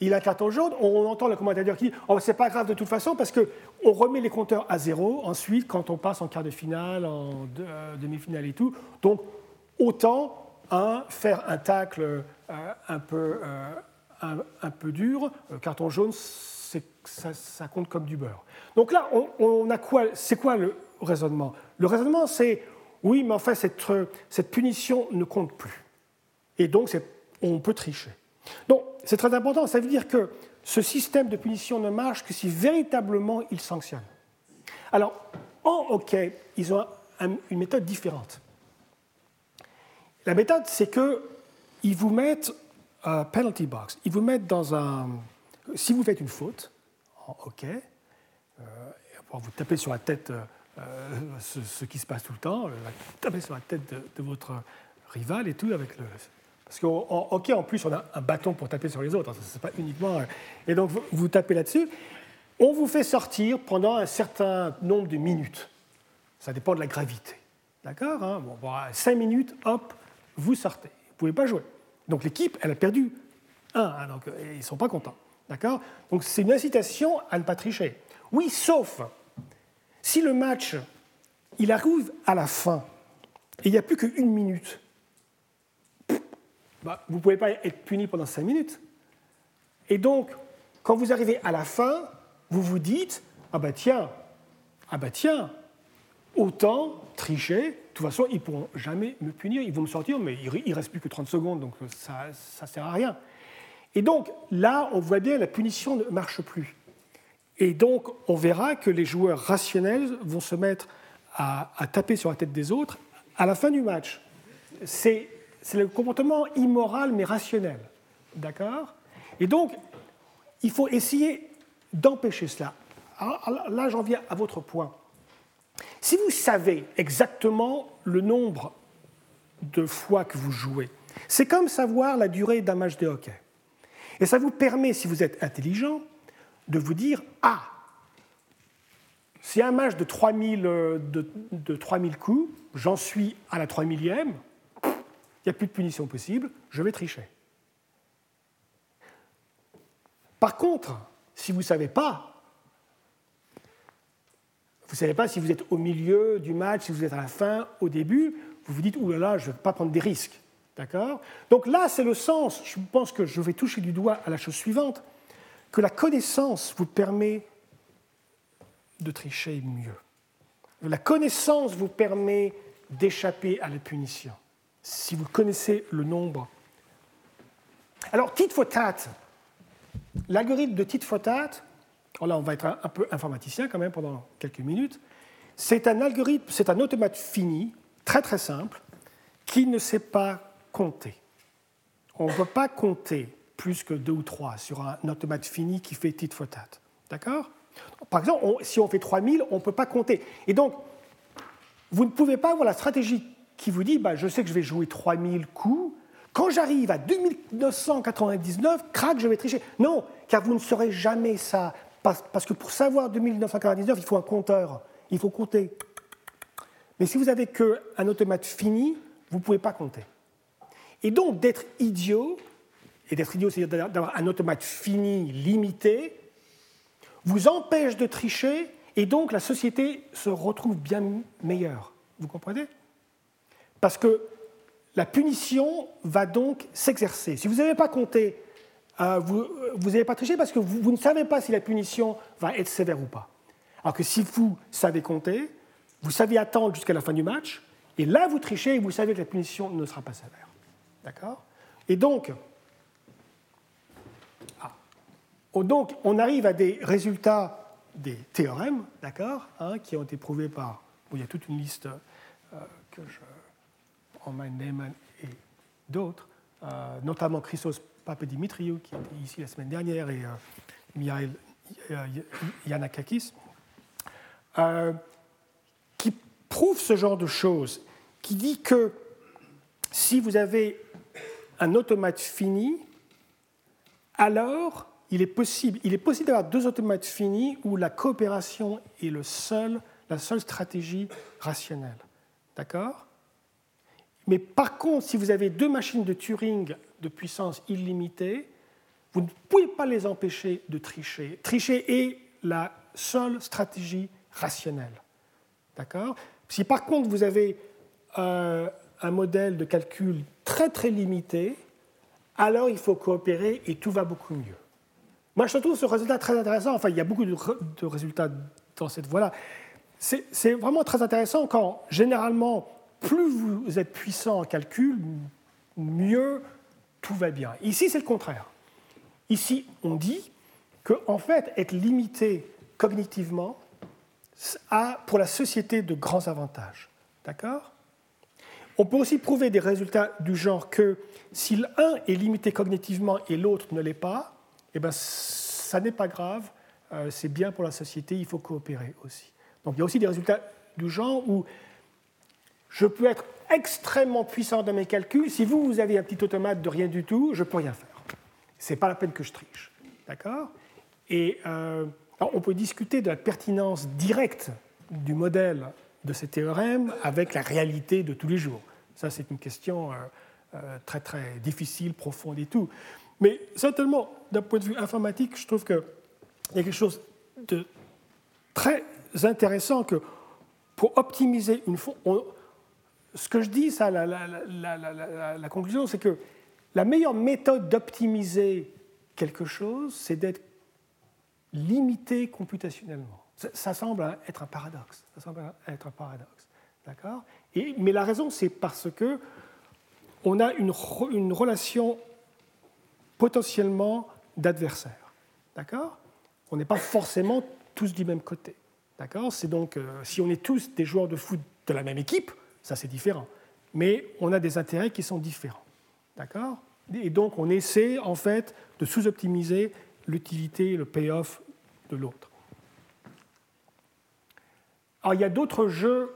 il a un carton jaune, on entend le commentateur qui dit oh, c'est pas grave de toute façon parce qu'on remet les compteurs à zéro ensuite quand on passe en quart de finale, en euh, demi-finale et tout. Donc autant faire un tacle euh, un, peu, euh, un, peu dur, carton jaune, ça, ça, compte comme du beurre. Donc là, on, a quoi C'est quoi le raisonnement? Le raisonnement, c'est Oui, mais enfin, cette, cette punition ne compte plus. Et donc, on peut tricher. Donc, c'est très important. Ça veut dire que ce système de punition ne marche que si véritablement il sanctionne. Alors, en hockey, ils ont une méthode différente. La méthode, c'est qu'ils vous mettent un penalty box. Ils vous mettent dans un. Si vous faites une faute en hockey, euh, vous tapez sur la tête euh, ce, qui se passe tout le temps, vous tapez sur la tête de, votre rival et tout avec le. Parce qu'en hockey, en plus, on a un bâton pour taper sur les autres. C'est pas uniquement. Euh, et donc, vous tapez là-dessus. On vous fait sortir pendant un certain nombre de minutes. Ça dépend de la gravité. D'accord hein? Bon, 5 minutes, hop, vous sortez. Vous ne pouvez pas jouer. Donc l'équipe, elle a perdu un, hein, donc euh, ils ne sont pas contents. D'accord? Donc c'est une incitation à ne pas tricher. Oui, sauf si le match, il arrive à la fin et il n'y a plus qu'une minute, bah, vous ne pouvez pas être puni pendant cinq minutes. Et donc, quand vous arrivez à la fin, vous vous dites Ah bah tiens, ah bah tiens, autant tricher. De toute façon, ils ne pourront jamais me punir. Ils vont me sortir, mais il ne reste plus que 30 secondes, donc ça ne sert à rien. Et donc, là, on voit bien la punition ne marche plus. Et donc, on verra que les joueurs rationnels vont se mettre à, taper sur la tête des autres à la fin du match. C'est le comportement immoral, mais rationnel. D'accord? Et donc, il faut essayer d'empêcher cela. là, j'en viens à votre point. Si vous savez exactement le nombre de fois que vous jouez, c'est comme savoir la durée d'un match de hockey. Et ça vous permet, si vous êtes intelligent, de vous dire Ah, c'est un match de 3000, euh, de, de 3000 coups, j'en suis à la 3000e, il n'y a plus de punition possible, je vais tricher. Par contre, si vous ne savez pas vous ne savez pas si vous êtes au milieu du match, si vous êtes à la fin, au début, vous vous dites, oulala, là là, je ne vais pas prendre des risques. D'accord? Donc là, c'est le sens, je pense que je vais toucher du doigt à la chose suivante, que la connaissance vous permet de tricher mieux. La connaissance vous permet d'échapper à la punition, si vous connaissez le nombre. Alors, tit for tat, l'algorithme de tit for tat, là on va être un, peu informaticien quand même pendant quelques minutes, c'est un algorithme, c'est un automate fini, très très simple, qui ne sait pas compter. On ne peut pas compter plus que deux ou trois sur un automate fini qui fait tit for tat. D'accord? Par exemple, si on fait 3000, on ne peut pas compter. Et donc, vous ne pouvez pas avoir la stratégie qui vous dit bah, je sais que je vais jouer 3000 coups. Quand j'arrive à 2999, crac, je vais tricher. Non, car vous ne saurez jamais ça. Parce que pour savoir 2999, il faut un compteur. Il faut compter. Mais si vous n'avez qu'un automate fini, vous ne pouvez pas compter. Et donc, d'être idiot, et d'être idiot, c'est-à-dire d'avoir un automate fini, limité, vous empêche de tricher, et donc la société se retrouve bien meilleure. Vous comprenez? Parce que la punition va donc s'exercer. Si vous n'avez pas compté euh, vous n'avez pas triché parce que vous, ne savez pas si la punition va être sévère ou pas. Alors que si vous savez compter, vous savez attendre jusqu'à la fin du match, et là vous trichez et vous savez que la punition ne sera pas sévère. D'accord? Et donc, ah, oh, donc, on arrive à des résultats des théorèmes, d'accord, hein, qui ont été prouvés par. il y a toute une liste euh, que je. En Neyman et d'autres, euh, notamment Christos Pape Dimitriou, qui était ici la semaine dernière, et euh, euh Yanakakis, euh, qui prouve ce genre de choses, qui dit que si vous avez un automate fini, alors il est possible, il est possible d'avoir deux automates finis où la coopération est le seul, la seule stratégie rationnelle. D'accord? Mais par contre, si vous avez deux machines de Turing de puissance illimitée, vous ne pouvez pas les empêcher de tricher. Tricher est la seule stratégie rationnelle. D'accord? Si par contre vous avez euh, un modèle de calcul très très limité, alors il faut coopérer et tout va beaucoup mieux. Moi, je trouve ce résultat très intéressant. Enfin, il y a beaucoup de, résultats dans cette voie-là. C'est vraiment très intéressant quand, généralement, plus vous êtes puissant en calcul, mieux tout va bien. Ici, c'est le contraire. Ici, on dit que, en fait, être limité cognitivement a pour la société de grands avantages. D'accord? On peut aussi prouver des résultats du genre que si l'un est limité cognitivement et l'autre ne l'est pas, eh ben, ça n'est pas grave, euh, c'est bien pour la société, il faut coopérer aussi. Donc il y a aussi des résultats du genre où je peux être extrêmement puissant dans mes calculs. Si vous, vous avez un petit automate de rien du tout, je ne peux rien faire. Ce n'est pas la peine que je triche. D'accord? Et euh, on peut discuter de la pertinence directe du modèle de ces théorèmes avec la réalité de tous les jours. Ça, c'est une question euh, euh, très, très difficile, profonde et tout. Mais certainement, d'un point de vue informatique, je trouve qu'il y a quelque chose de très intéressant que pour optimiser une fonction, ce que je dis, ça, la, conclusion, c'est que la meilleure méthode d'optimiser quelque chose, c'est d'être limité computationnellement. Ça, semble être un paradoxe. Ça semble être un paradoxe. D'accord? Mais la raison, c'est parce que on a une, une relation potentiellement d'adversaires. D'accord? On n'est pas forcément tous du même côté. D'accord? C'est donc, euh, si on est tous des joueurs de foot de la même équipe, ça c'est différent. Mais on a des intérêts qui sont différents. D'accord? Et donc on essaie en fait de sous-optimiser l'utilité, le payoff de l'autre. Alors il y a d'autres jeux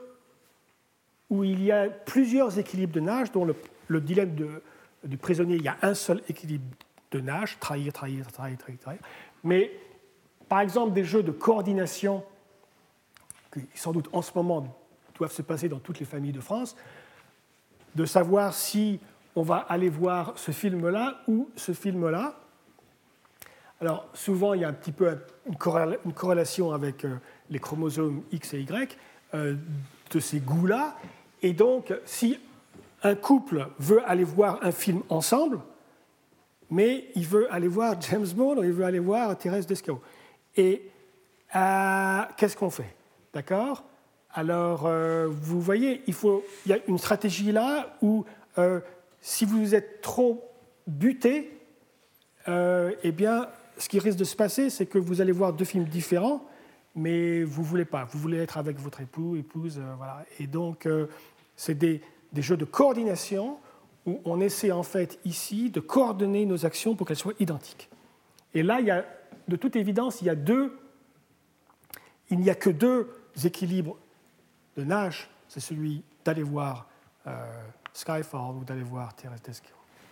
où il y a plusieurs équilibres de nage, dont le, dilemme du prisonnier, il y a un seul équilibre de nage, trahir, trahir, trahir, trahir, trahir. Mais par exemple des jeux de coordination, qui sans doute en ce moment doivent se passer dans toutes les familles de France, de savoir si on va aller voir ce film-là ou ce film-là. Alors souvent, il y a un petit peu une corrélation avec euh, les chromosomes X et Y euh, de ces goûts-là. Et donc, si un couple veut aller voir un film ensemble, mais il veut aller voir James Bond ou il veut aller voir Thérèse Descaux. Et euh, qu'est-ce qu'on fait? D'accord? Alors, euh, vous voyez, il, y a une stratégie là où, euh, si vous êtes trop buté, eh bien, ce qui risque de se passer, c'est que vous allez voir deux films différents, mais vous ne voulez pas. Vous voulez être avec votre époux, épouse, voilà. Et donc, c'est des, des jeux de coordination où on essaie en fait ici de coordonner nos actions pour qu'elles soient identiques. Et là, il y a, de toute évidence, il y a deux, il n'y a que deux équilibres de Nash, c'est celui d'aller voir euh, Skyfall ou d'aller voir Terrestre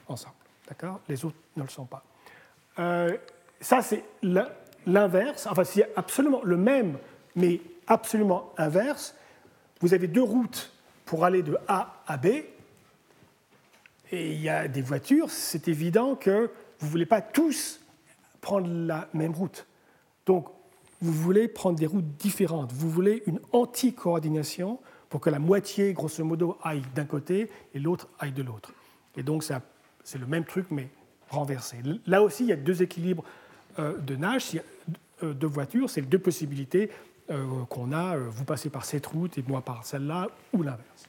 ensemble. D'accord? Les autres ne le sont pas. Euh, ça, c'est l'inverse, enfin, c'est absolument le même, mais absolument inverse. Vous avez deux routes pour aller de A à B, et il y a des voitures, c'est évident que vous ne voulez pas tous prendre la même route. Donc, vous voulez prendre des routes différentes. Vous voulez une anti-coordination pour que la moitié, grosso modo, aille d'un côté et l'autre aille de l'autre. Et donc, c'est le même truc, mais renversé. Là aussi, il y a deux équilibres euh, de nage, euh, de voitures, c'est deux possibilités euh, qu'on a. Vous passez par cette route et moi par celle-là, ou l'inverse.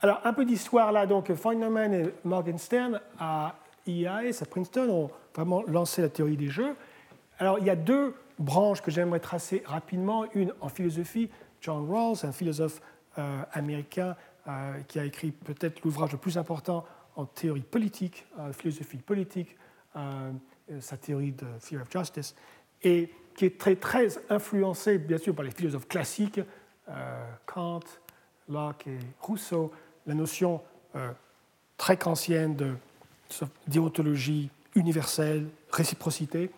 Alors, un peu d'histoire là. Donc, Feynman et Morgenstern à IAS, à Princeton, ont vraiment lancé la théorie des jeux. Alors, il y a deux branches que j'aimerais tracer rapidement. Une en philosophie, John Rawls, un philosophe euh, américain euh, qui a écrit peut-être l'ouvrage le plus important en théorie politique, euh, philosophie politique, sa théorie de Fear of Justice, et qui est très, très influencé, bien sûr, par les philosophes classiques, Kant, Locke et Rousseau, la notion très kantienne de déontologie universelle, réciprocité,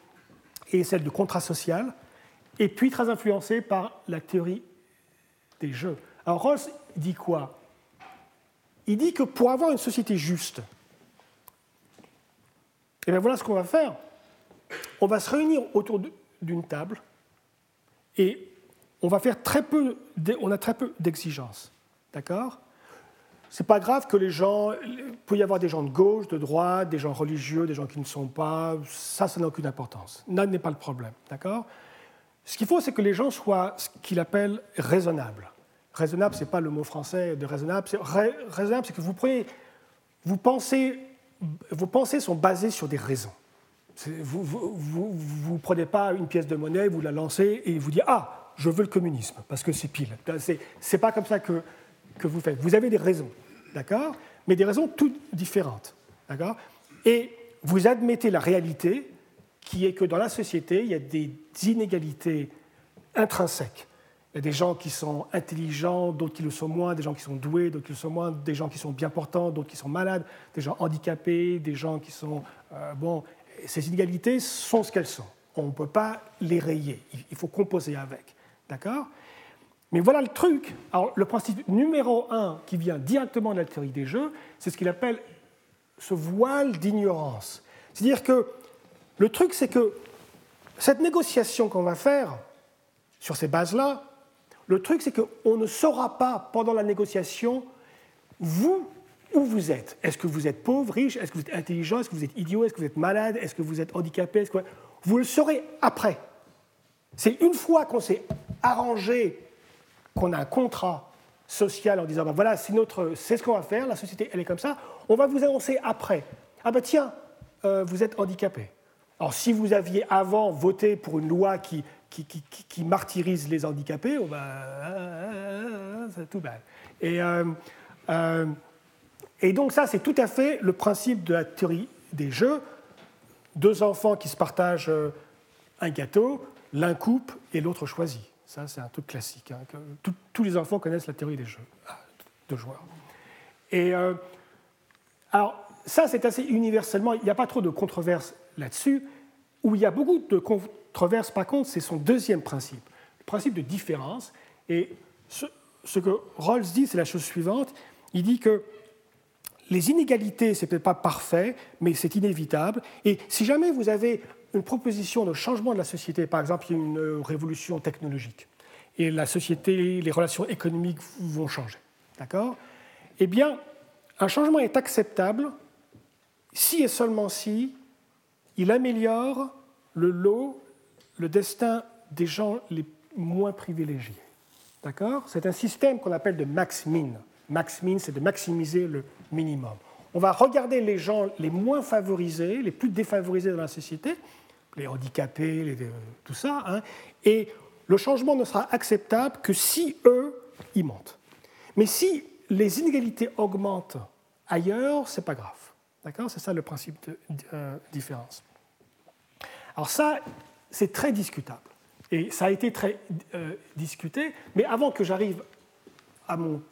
et celle de contrat social, et puis très influencée par la théorie des jeux. Alors Rawls dit quoi? Il dit que pour avoir une société juste, et eh bien voilà ce qu'on va faire. On va se réunir autour d'une table et on va faire très peu, on a très peu d'exigences. D'accord? C'est pas grave que les gens. Il peut y avoir des gens de gauche, de droite, des gens religieux, des gens qui ne sont pas. Ça, ça n'a aucune importance. Là n'est pas le problème. D'accord? Ce qu'il faut, c'est que les gens soient ce qu'il appelle raisonnables. raisonnable, ce n'est pas le mot français de raisonnable. raisonnable, c'est que vous prenez, vous pensez, vos pensées sont basées sur des raisons. Vous ne prenez pas une pièce de monnaie, vous la lancez et vous dites Ah, je veux le communisme, parce que c'est pile. Ce n'est pas comme ça que, que vous faites. Vous avez des raisons, d'accord? Mais des raisons toutes différentes, d'accord? Et vous admettez la réalité qui est que dans la société, il y a des inégalités intrinsèques. Il y a des gens qui sont intelligents, d'autres qui le sont moins, des gens qui sont doués, d'autres qui le sont moins, des gens qui sont bien portants, d'autres qui sont malades, des gens handicapés, des gens qui sont... Euh, bon, ces inégalités sont ce qu'elles sont. On ne peut pas les rayer. Il faut composer avec. D'accord? Mais voilà le truc. Alors, le principe numéro un qui vient directement de la théorie des jeux, c'est ce qu'il appelle ce voile d'ignorance. C'est-à-dire que le truc, c'est que cette négociation qu'on va faire sur ces bases-là, le truc, c'est qu'on ne saura pas pendant la négociation, vous, où vous êtes. Est-ce que vous êtes pauvre, riche? Est-ce que vous êtes intelligent? Est-ce que vous êtes idiot? Est-ce que vous êtes malade? Est-ce que vous êtes handicapé? Vous le saurez après. C'est une fois qu'on s'est arrangé, qu'on a un contrat social en disant ben voilà, c'est, notre, c'est ce qu'on va faire, la société, elle est comme ça, on va vous annoncer après. Ah ben tiens, euh, vous êtes handicapé. Alors si vous aviez avant voté pour une loi qui martyrise les handicapés, oh ben, c'est tout. Et, euh, et donc ça, c'est tout à fait le principe de la théorie des jeux. Deux enfants qui se partagent un gâteau, l'un coupe et l'autre choisit. Ça, c'est un truc classique. Hein, tous les enfants connaissent la théorie des jeux ah, de joueurs. Et alors, ça, c'est assez universellement, il n'y a pas trop de controverses là-dessus. Où il y a beaucoup de controverses, par contre, c'est son deuxième principe, le principe de différence. Et ce, que Rawls dit, c'est la chose suivante. Il dit que les inégalités, c'est peut-être pas parfait, mais c'est inévitable. Et si jamais vous avez une proposition de changement de la société, par exemple, il y a une révolution technologique, et la société, les relations économiques vont changer, d'accord? Eh bien, un changement est acceptable si et seulement si il améliore le lot, le destin des gens les moins privilégiés. D'accord? C'est un système qu'on appelle de max-min. Max-min, c'est de maximiser le minimum. On va regarder les gens les moins favorisés, les plus défavorisés dans la société, les handicapés, les, tout ça, hein, et le changement ne sera acceptable que si eux, ils montent. Mais si les inégalités augmentent ailleurs, c'est pas grave. D'accord? C'est ça le principe de euh, différence. Alors ça, c'est très discutable. Et ça a été très euh, discuté. Mais avant que j'arrive à mon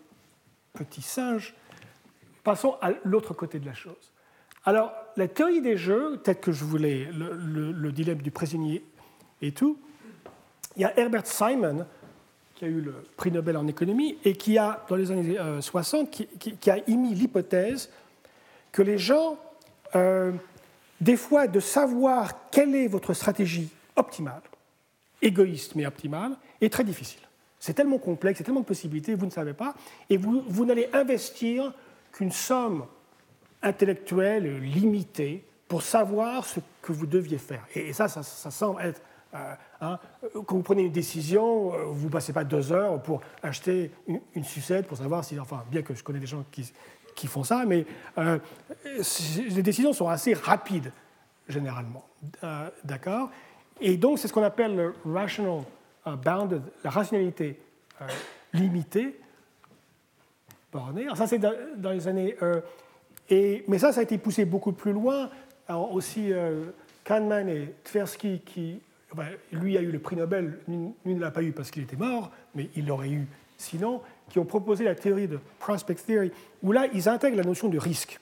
petit singe, passons à l'autre côté de la chose. Alors, la théorie des jeux, peut-être que je voulais, le, dilemme du prisonnier et tout, il y a Herbert Simon, qui a eu le prix Nobel en économie, et qui a, dans les années 60, euh, qui, a émis l'hypothèse que les gens euh, des fois de savoir quelle est votre stratégie optimale, égoïste mais optimale, est très difficile. C'est tellement complexe, a tellement de possibilités, vous ne savez pas, et vous n'allez investir qu'une somme intellectuelle limitée pour savoir ce que vous deviez faire. Et ça, ça, semble être... Euh, hein, quand vous prenez une décision, euh, vous ne passez pas deux heures pour acheter une, sucette pour savoir si... Enfin, bien que je connais des gens qui, qui font ça, mais euh, les décisions sont assez rapides, généralement. D'accord? Et donc, c'est ce qu'on appelle le rational bounded, la rationalité limitée, bornée. Alors, ça, c'est dans, les années. Mais ça, ça a été poussé beaucoup plus loin. Aussi, Kahneman et Tversky, qui. lui a eu le prix Nobel, lui ne l'a pas eu parce qu'il était mort, mais il l'aurait eu sinon qui ont proposé la théorie de prospect theory, où là, ils intègrent la notion de risque.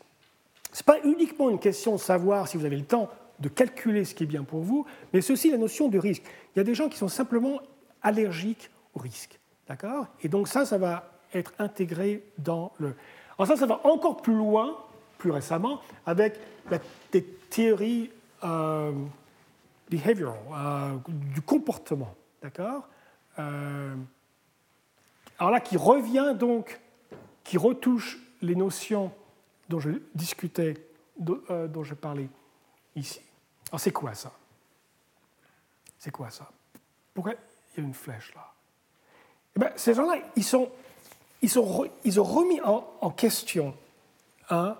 Ce n'est pas uniquement une question de savoir si vous avez le temps de calculer ce qui est bien pour vous, mais aussi la notion de risque. Il y a des gens qui sont simplement allergiques au risque. D'accord? Et donc ça, ça va être intégré dans le... Alors ça, ça va encore plus loin, plus récemment, avec des théories euh, euh, du comportement. D'accord euh, alors là, qui revient donc, qui retouche les notions dont je discutais, euh, dont je parlais ici. Alors c'est quoi ça? C'est quoi ça? Pourquoi il y a une flèche là? Eh bien, Ces gens-là, ils sont ils, ont, ils ont remis en, question hein,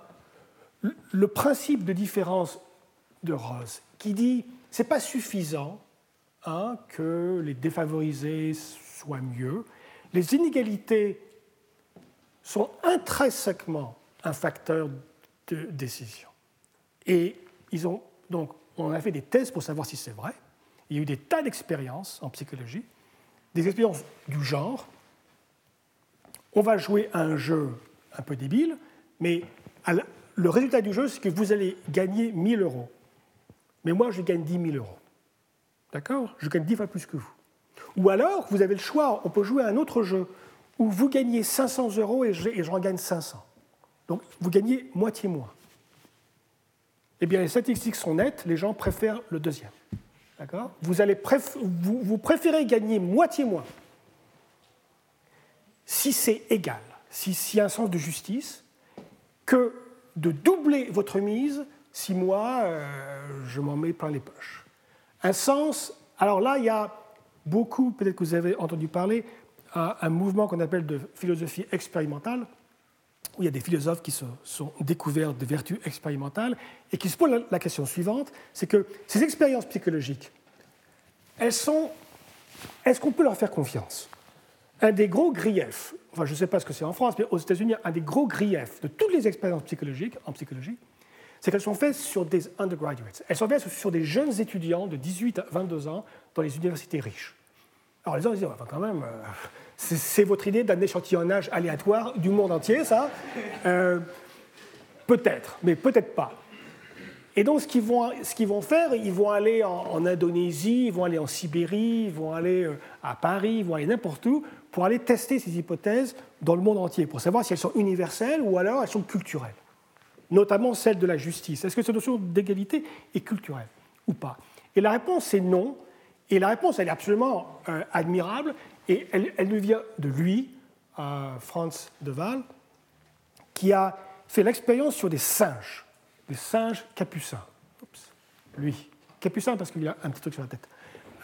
le principe de différence de Rose, qui dit c'est pas suffisant hein, que les défavorisés soient mieux. Les inégalités sont intrinsèquement un facteur de décision. Et ils ont donc on a fait des thèses pour savoir si c'est vrai. Il y a eu des tas d'expériences en psychologie, des expériences du genre. On va jouer à un jeu un peu débile, mais le résultat du jeu, c'est que vous allez gagner 1000 euros. Mais moi, je gagne 10 000 euros. D'accord? Je gagne 10 fois plus que vous. Ou alors, vous avez le choix, on peut jouer à un autre jeu où vous gagnez 500 euros et j'en gagne 500. Donc, vous gagnez moitié moins eh bien, les statistiques sont nettes, les gens préfèrent le deuxième. D'accord? Vous, allez vous, préférez gagner moitié moins si c'est égal, s'il y a un sens de justice, que de doubler votre mise si moi, euh, je m'en mets plein les poches. Un sens, alors là, il y a beaucoup, peut-être que vous avez entendu parler, à un mouvement qu'on appelle de philosophie expérimentale, où il y a des philosophes qui se sont découverts de vertus expérimentales et qui se posent la question suivante, c'est que ces expériences psychologiques, elles sont... Est-ce qu'on peut leur faire confiance? Un des gros griefs, enfin je ne sais pas ce que c'est en France, mais aux États-Unis, un des gros griefs de toutes les expériences psychologiques en psychologie, c'est qu'elles sont faites sur des undergraduates. Elles sont faites sur des jeunes étudiants de 18 à 22 ans dans les universités riches. Alors les gens disent, enfin, quand même, euh, c'est votre idée d'un échantillonnage aléatoire du monde entier, ça? Euh, Peut-être, mais peut-être pas. Et donc, ce qu'ils vont, faire, ils vont aller en, Indonésie, ils vont aller en Sibérie, ils vont aller euh, à Paris, ils vont aller n'importe où pour aller tester ces hypothèses dans le monde entier, pour savoir si elles sont universelles ou alors elles sont culturelles, notamment celle de la justice. Est-ce que cette notion d'égalité est culturelle ou pas? Et la réponse est non. Et la réponse, elle est absolument euh, admirable. Et elle, elle, nous vient de lui, euh, Franz de Waal, qui a fait l'expérience sur des singes, des singes capucins. lui, capucin parce qu'il a un petit truc sur la tête.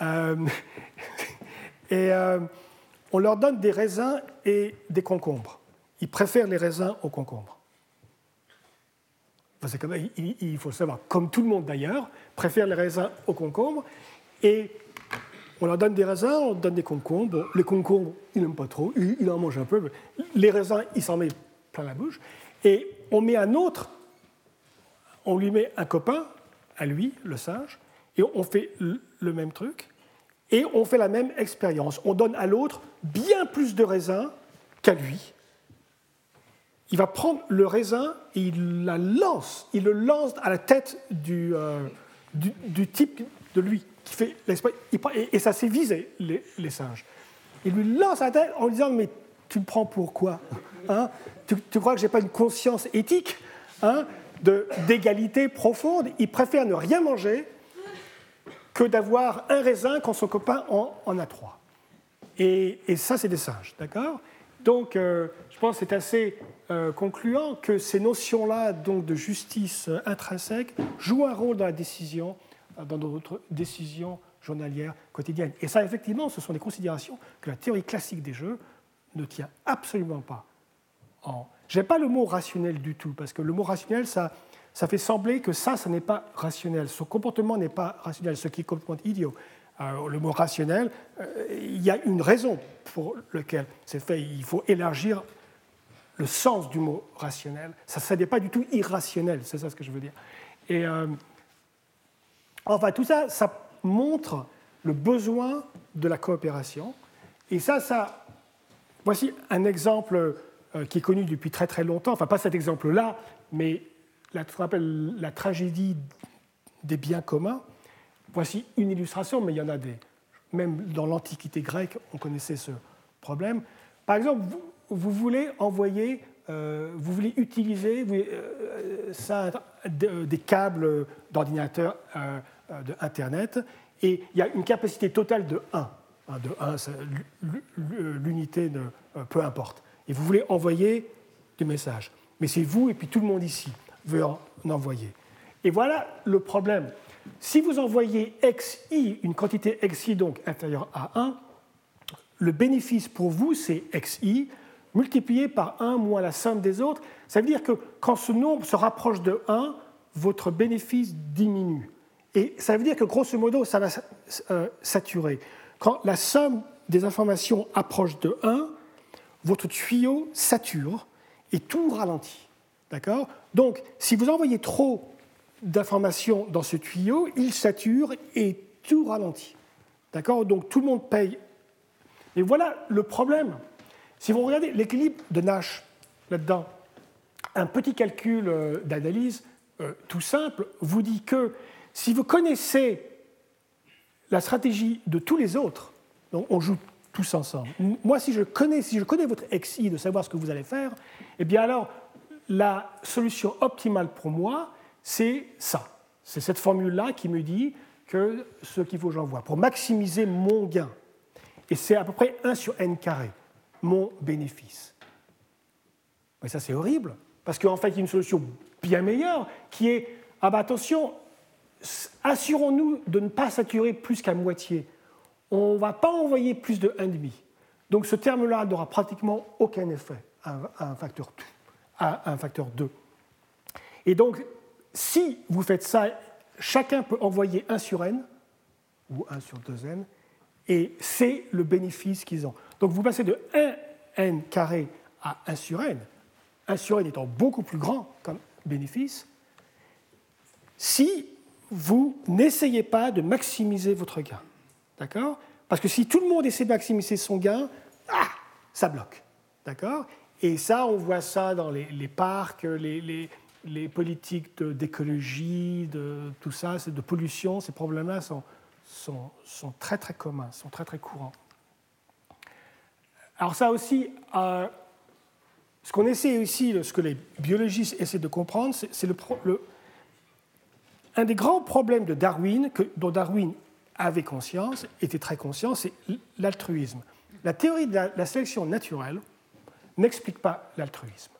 Euh, et on leur donne des raisins et des concombres. Ils préfèrent les raisins aux concombres. Il, faut savoir, comme tout le monde d'ailleurs, préfère les raisins aux concombres. Et on leur donne des raisins, on leur donne des concombres. les concombres, il n'aime pas trop, il, en mange un peu. Les raisins, il s'en met plein la bouche. Et on met un autre, on lui met un copain, à lui, le singe, et on fait le même truc. Et on fait la même expérience. On donne à l'autre bien plus de raisins qu'à lui. Il va prendre le raisin et il la lance. Il le lance à la tête du, euh, du type de lui qui fait l'esprit, et, ça s'est visé, les, singes. Il lui lance la tête en lui disant Mais tu me prends pour quoi hein? Tu, crois que je n'ai pas une conscience éthique hein, d'égalité profonde? Il préfère ne rien manger que d'avoir un raisin quand son copain en, a trois. Et, ça, c'est des singes, d'accord? Donc, euh, je pense que c'est assez euh, concluant que ces notions-là donc de justice intrinsèque jouent un rôle dans la décision dans notre décision journalière quotidienne. Et ça, effectivement, ce sont des considérations que la théorie classique des jeux ne tient absolument pas en. Je n'aime pas le mot rationnel du tout, parce que le mot rationnel, ça, ça fait sembler que ça, ça n'est pas rationnel. Ce comportement n'est pas rationnel, ce qui est complètement idiot. le mot rationnel, euh, il y a une raison pour laquelle c'est fait. Il faut élargir le sens du mot rationnel. Ça, n'est pas du tout irrationnel, c'est ça ce que je veux dire. Et, euh, Enfin, tout ça, ça montre le besoin de la coopération. Et ça, ça, voici un exemple euh, qui est connu depuis très très longtemps. Enfin, pas cet exemple-là, mais la, la tragédie des biens communs. Voici une illustration, mais il y en a des. Même dans l'Antiquité grecque, on connaissait ce problème. Par exemple, vous, voulez envoyer, euh, vous voulez utiliser euh, des câbles d'ordinateur euh, de Internet, et il y a une capacité totale de 1. Hein, de 1, l'unité euh, peu importe. Et vous voulez envoyer des messages. Mais c'est vous et puis tout le monde ici veut en envoyer. Et voilà le problème. Si vous envoyez xi, une quantité xi donc inférieure à 1, le bénéfice pour vous, c'est xi. multiplié par 1 moins la somme des autres. Ça veut dire que quand ce nombre se rapproche de 1, votre bénéfice diminue. Et ça veut dire que grosso modo, ça va euh, saturer. Quand la somme des informations approche de 1, votre tuyau sature et tout ralentit. D'accord? Donc, si vous envoyez trop d'informations dans ce tuyau, il sature et tout ralentit. D'accord? Donc, tout le monde paye. Et voilà le problème. Si vous regardez l'équilibre de Nash là-dedans, un petit calcul euh, d'analyse euh, tout simple vous dit que si vous connaissez la stratégie de tous les autres, donc on joue tous ensemble. Moi, si je connais, si je connais votre XI de savoir ce que vous allez faire, eh bien alors, la solution optimale pour moi, c'est ça. C'est cette formule-là qui me dit que ce qu'il faut que j'envoie pour maximiser mon gain. Et c'est à peu près 1 sur n carré, mon bénéfice. Mais ça, c'est horrible, parce qu'en fait, il y a une solution bien meilleure qui est ah bah attention, assurons-nous de ne pas saturer plus qu'à moitié on ne va pas envoyer plus de 1,5. Donc ce terme-là n'aura pratiquement aucun effet à un, facteur, à un facteur 2. Et donc, si vous faites ça, chacun peut envoyer 1 sur n, ou 1 sur 2n, et c'est le bénéfice qu'ils ont. Donc vous passez de 1n carré à 1 sur n, 1 sur n étant beaucoup plus grand comme bénéfice, si vous n'essayez pas de maximiser votre gain. D'accord? Parce que si tout le monde essaie de maximiser son gain, ah, ça bloque. D'accord? Et ça, on voit ça dans les, parcs, les, politiques d'écologie, de, tout ça, de pollution. Ces problèmes-là sont, très très communs, sont très très courants. Alors ça aussi, euh, ce qu'on essaie ici, ce que les biologistes essaient de comprendre, c'est un des grands problèmes de Darwin, que, dont Darwin avait conscience, était très conscient, c'est l'altruisme. La théorie de la, sélection naturelle n'explique pas l'altruisme.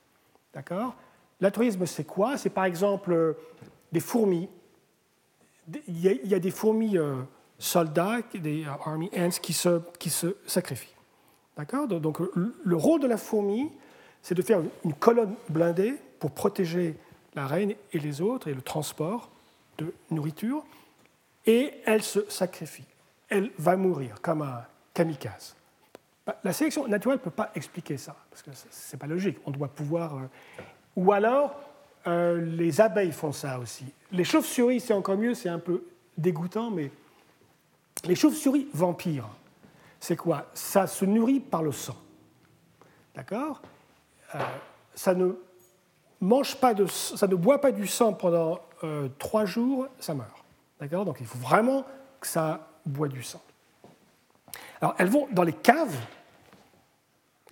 D'accord? L'altruisme, c'est quoi? C'est par exemple euh, des fourmis. Il y, a, des fourmis euh, soldats, des euh, army ants, qui se, qui se sacrifient. D'accord? Donc le rôle de la fourmi, c'est de faire une colonne blindée pour protéger la reine et les autres et le transport de nourriture et elle se sacrifie. Elle va mourir comme un kamikaze. La sélection naturelle ne peut pas expliquer ça, parce que ce n'est pas logique. On doit pouvoir. Euh, ou alors, euh, les abeilles font ça aussi. Les chauves-souris, c'est encore mieux, c'est un peu dégoûtant, mais les chauves-souris vampires, c'est quoi? Ça se nourrit par le sang. D'accord? Euh, Ça ne mange pas de, ça ne boit pas du sang pendant trois jours, ça meurt. D'accord? Donc il faut vraiment que ça boit du sang. Alors elles vont dans les caves,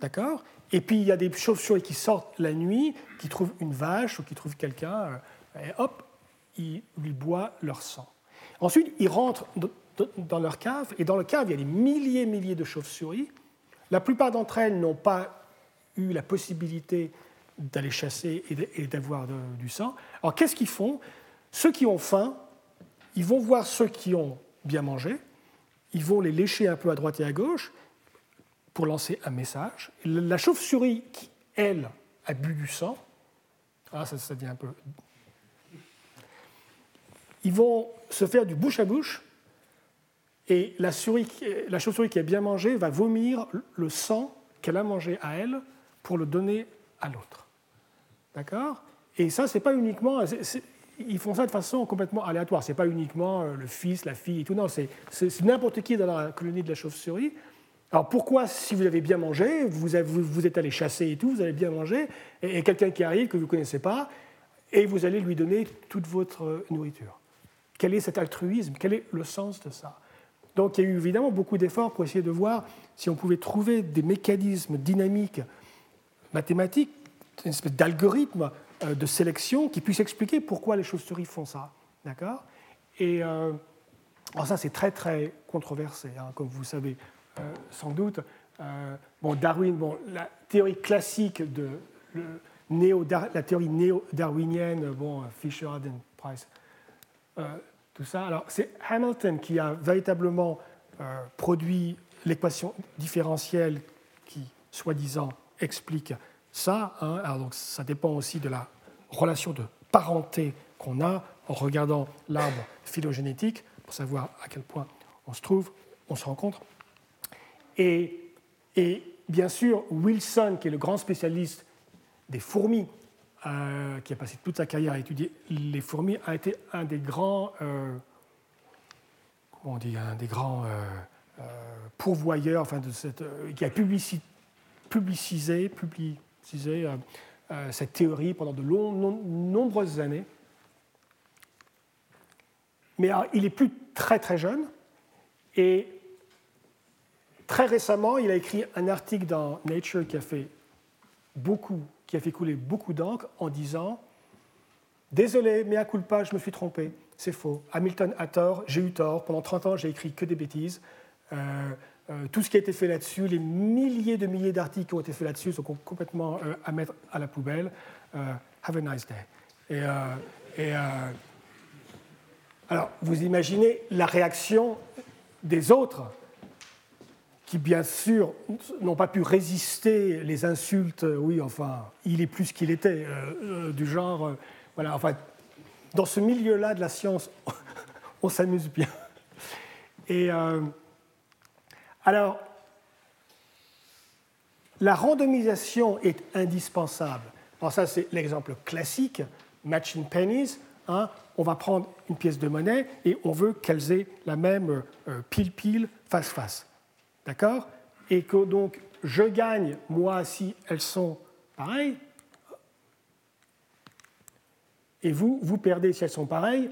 d'accord? Et puis il y a des chauves-souris qui sortent la nuit, qui trouvent une vache ou qui trouvent quelqu'un, euh, et hop, ils lui boivent leur sang. Ensuite, ils rentrent dans leur cave, et dans le cave, il y a des milliers et milliers de chauves-souris. La plupart d'entre elles n'ont pas eu la possibilité d'aller chasser et d'avoir du sang. Alors qu'est-ce qu'ils font? Ceux qui ont faim ils vont voir ceux qui ont bien mangé, ils vont les lécher un peu à droite et à gauche pour lancer un message. La chauve-souris qui, elle, a bu du sang, ah, ça, ça devient un peu... Ils vont se faire du bouche à bouche et la, la chauve-souris qui a bien mangé va vomir le sang qu'elle a mangé à elle pour le donner à l'autre. D'accord? Et ça, c'est pas uniquement ils font ça de façon complètement aléatoire. Ce n'est pas uniquement euh, le fils, la fille et tout. Non, c'est n'importe qui dans la colonie de la chauve-souris. Alors pourquoi, si vous avez bien mangé, vous, vous, êtes allé chasser et tout, vous avez bien mangé, et, quelqu'un qui arrive que vous ne connaissez pas, et vous allez lui donner toute votre euh, nourriture. Quel est cet altruisme? Quel est le sens de ça? Donc il y a eu évidemment beaucoup d'efforts pour essayer de voir si on pouvait trouver des mécanismes dynamiques, mathématiques, une espèce d'algorithme euh, de sélection qui puisse expliquer pourquoi les chauves-souris font ça. D'accord? Et euh, alors ça, c'est très, très controversé, hein, comme vous savez sans doute. bon, Darwin, bon, la théorie classique de la théorie néo-darwinienne, bon, Fisher, Aden, Price, tout ça. Alors, c'est Hamilton qui a véritablement produit l'équation différentielle qui, soi-disant, explique ça. Hein. Alors, ça dépend aussi de la relation de parenté qu'on a en regardant l'arbre phylogénétique pour savoir à quel point on se trouve, on se rencontre. Et, bien sûr, Wilson, qui est le grand spécialiste des fourmis, euh, qui a passé toute sa carrière à étudier les fourmis, a été un des grands, euh, comment on dit, un des grands euh, pourvoyeurs, enfin, qui a publicisé, publicisé, cette théorie pendant de nombreuses années. Mais il est plus très très jeune et très récemment, il a écrit un article dans Nature qui a fait beaucoup, qui a fait couler beaucoup d'encre en disant Désolé, mais à culpa, je me suis trompé, c'est faux. Hamilton a tort, j'ai eu tort. Pendant 30 ans, j'ai écrit que des bêtises. Euh, euh, tout ce qui a été fait là-dessus, les milliers de milliers d'articles qui ont été faits là-dessus sont complètement euh, à mettre à la poubelle. have a nice day. Et, alors, vous imaginez la réaction des autres qui, bien sûr, n'ont pas pu résister les insultes, oui, enfin, il est plus qu'il était, du genre, voilà, enfin, dans ce milieu-là de la science, on s'amuse bien. Et alors, la randomisation est indispensable. Alors ça, c'est l'exemple classique, matching pennies. Hein. on va prendre une pièce de monnaie et on veut qu'elles aient la même euh, pile-pile, face-face. D'accord? Et que donc je gagne, moi, si elles sont pareilles, et vous, vous perdez si elles sont pareilles,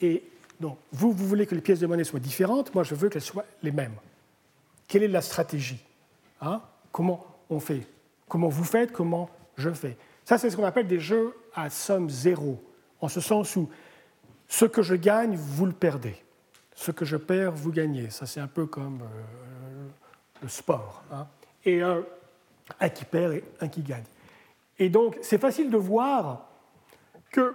et donc vous, vous voulez que les pièces de monnaie soient différentes, moi, je veux qu'elles soient les mêmes. Quelle est la stratégie? Hein? Comment on fait? Comment vous faites? Comment je fais? Ça, c'est ce qu'on appelle des jeux à somme zéro, en ce sens où ce que je gagne, vous le perdez. Ce que je perds, vous gagnez. Ça, c'est un peu comme euh, le sport. Hein et un, qui perd et un qui gagne. Et donc, c'est facile de voir qu'il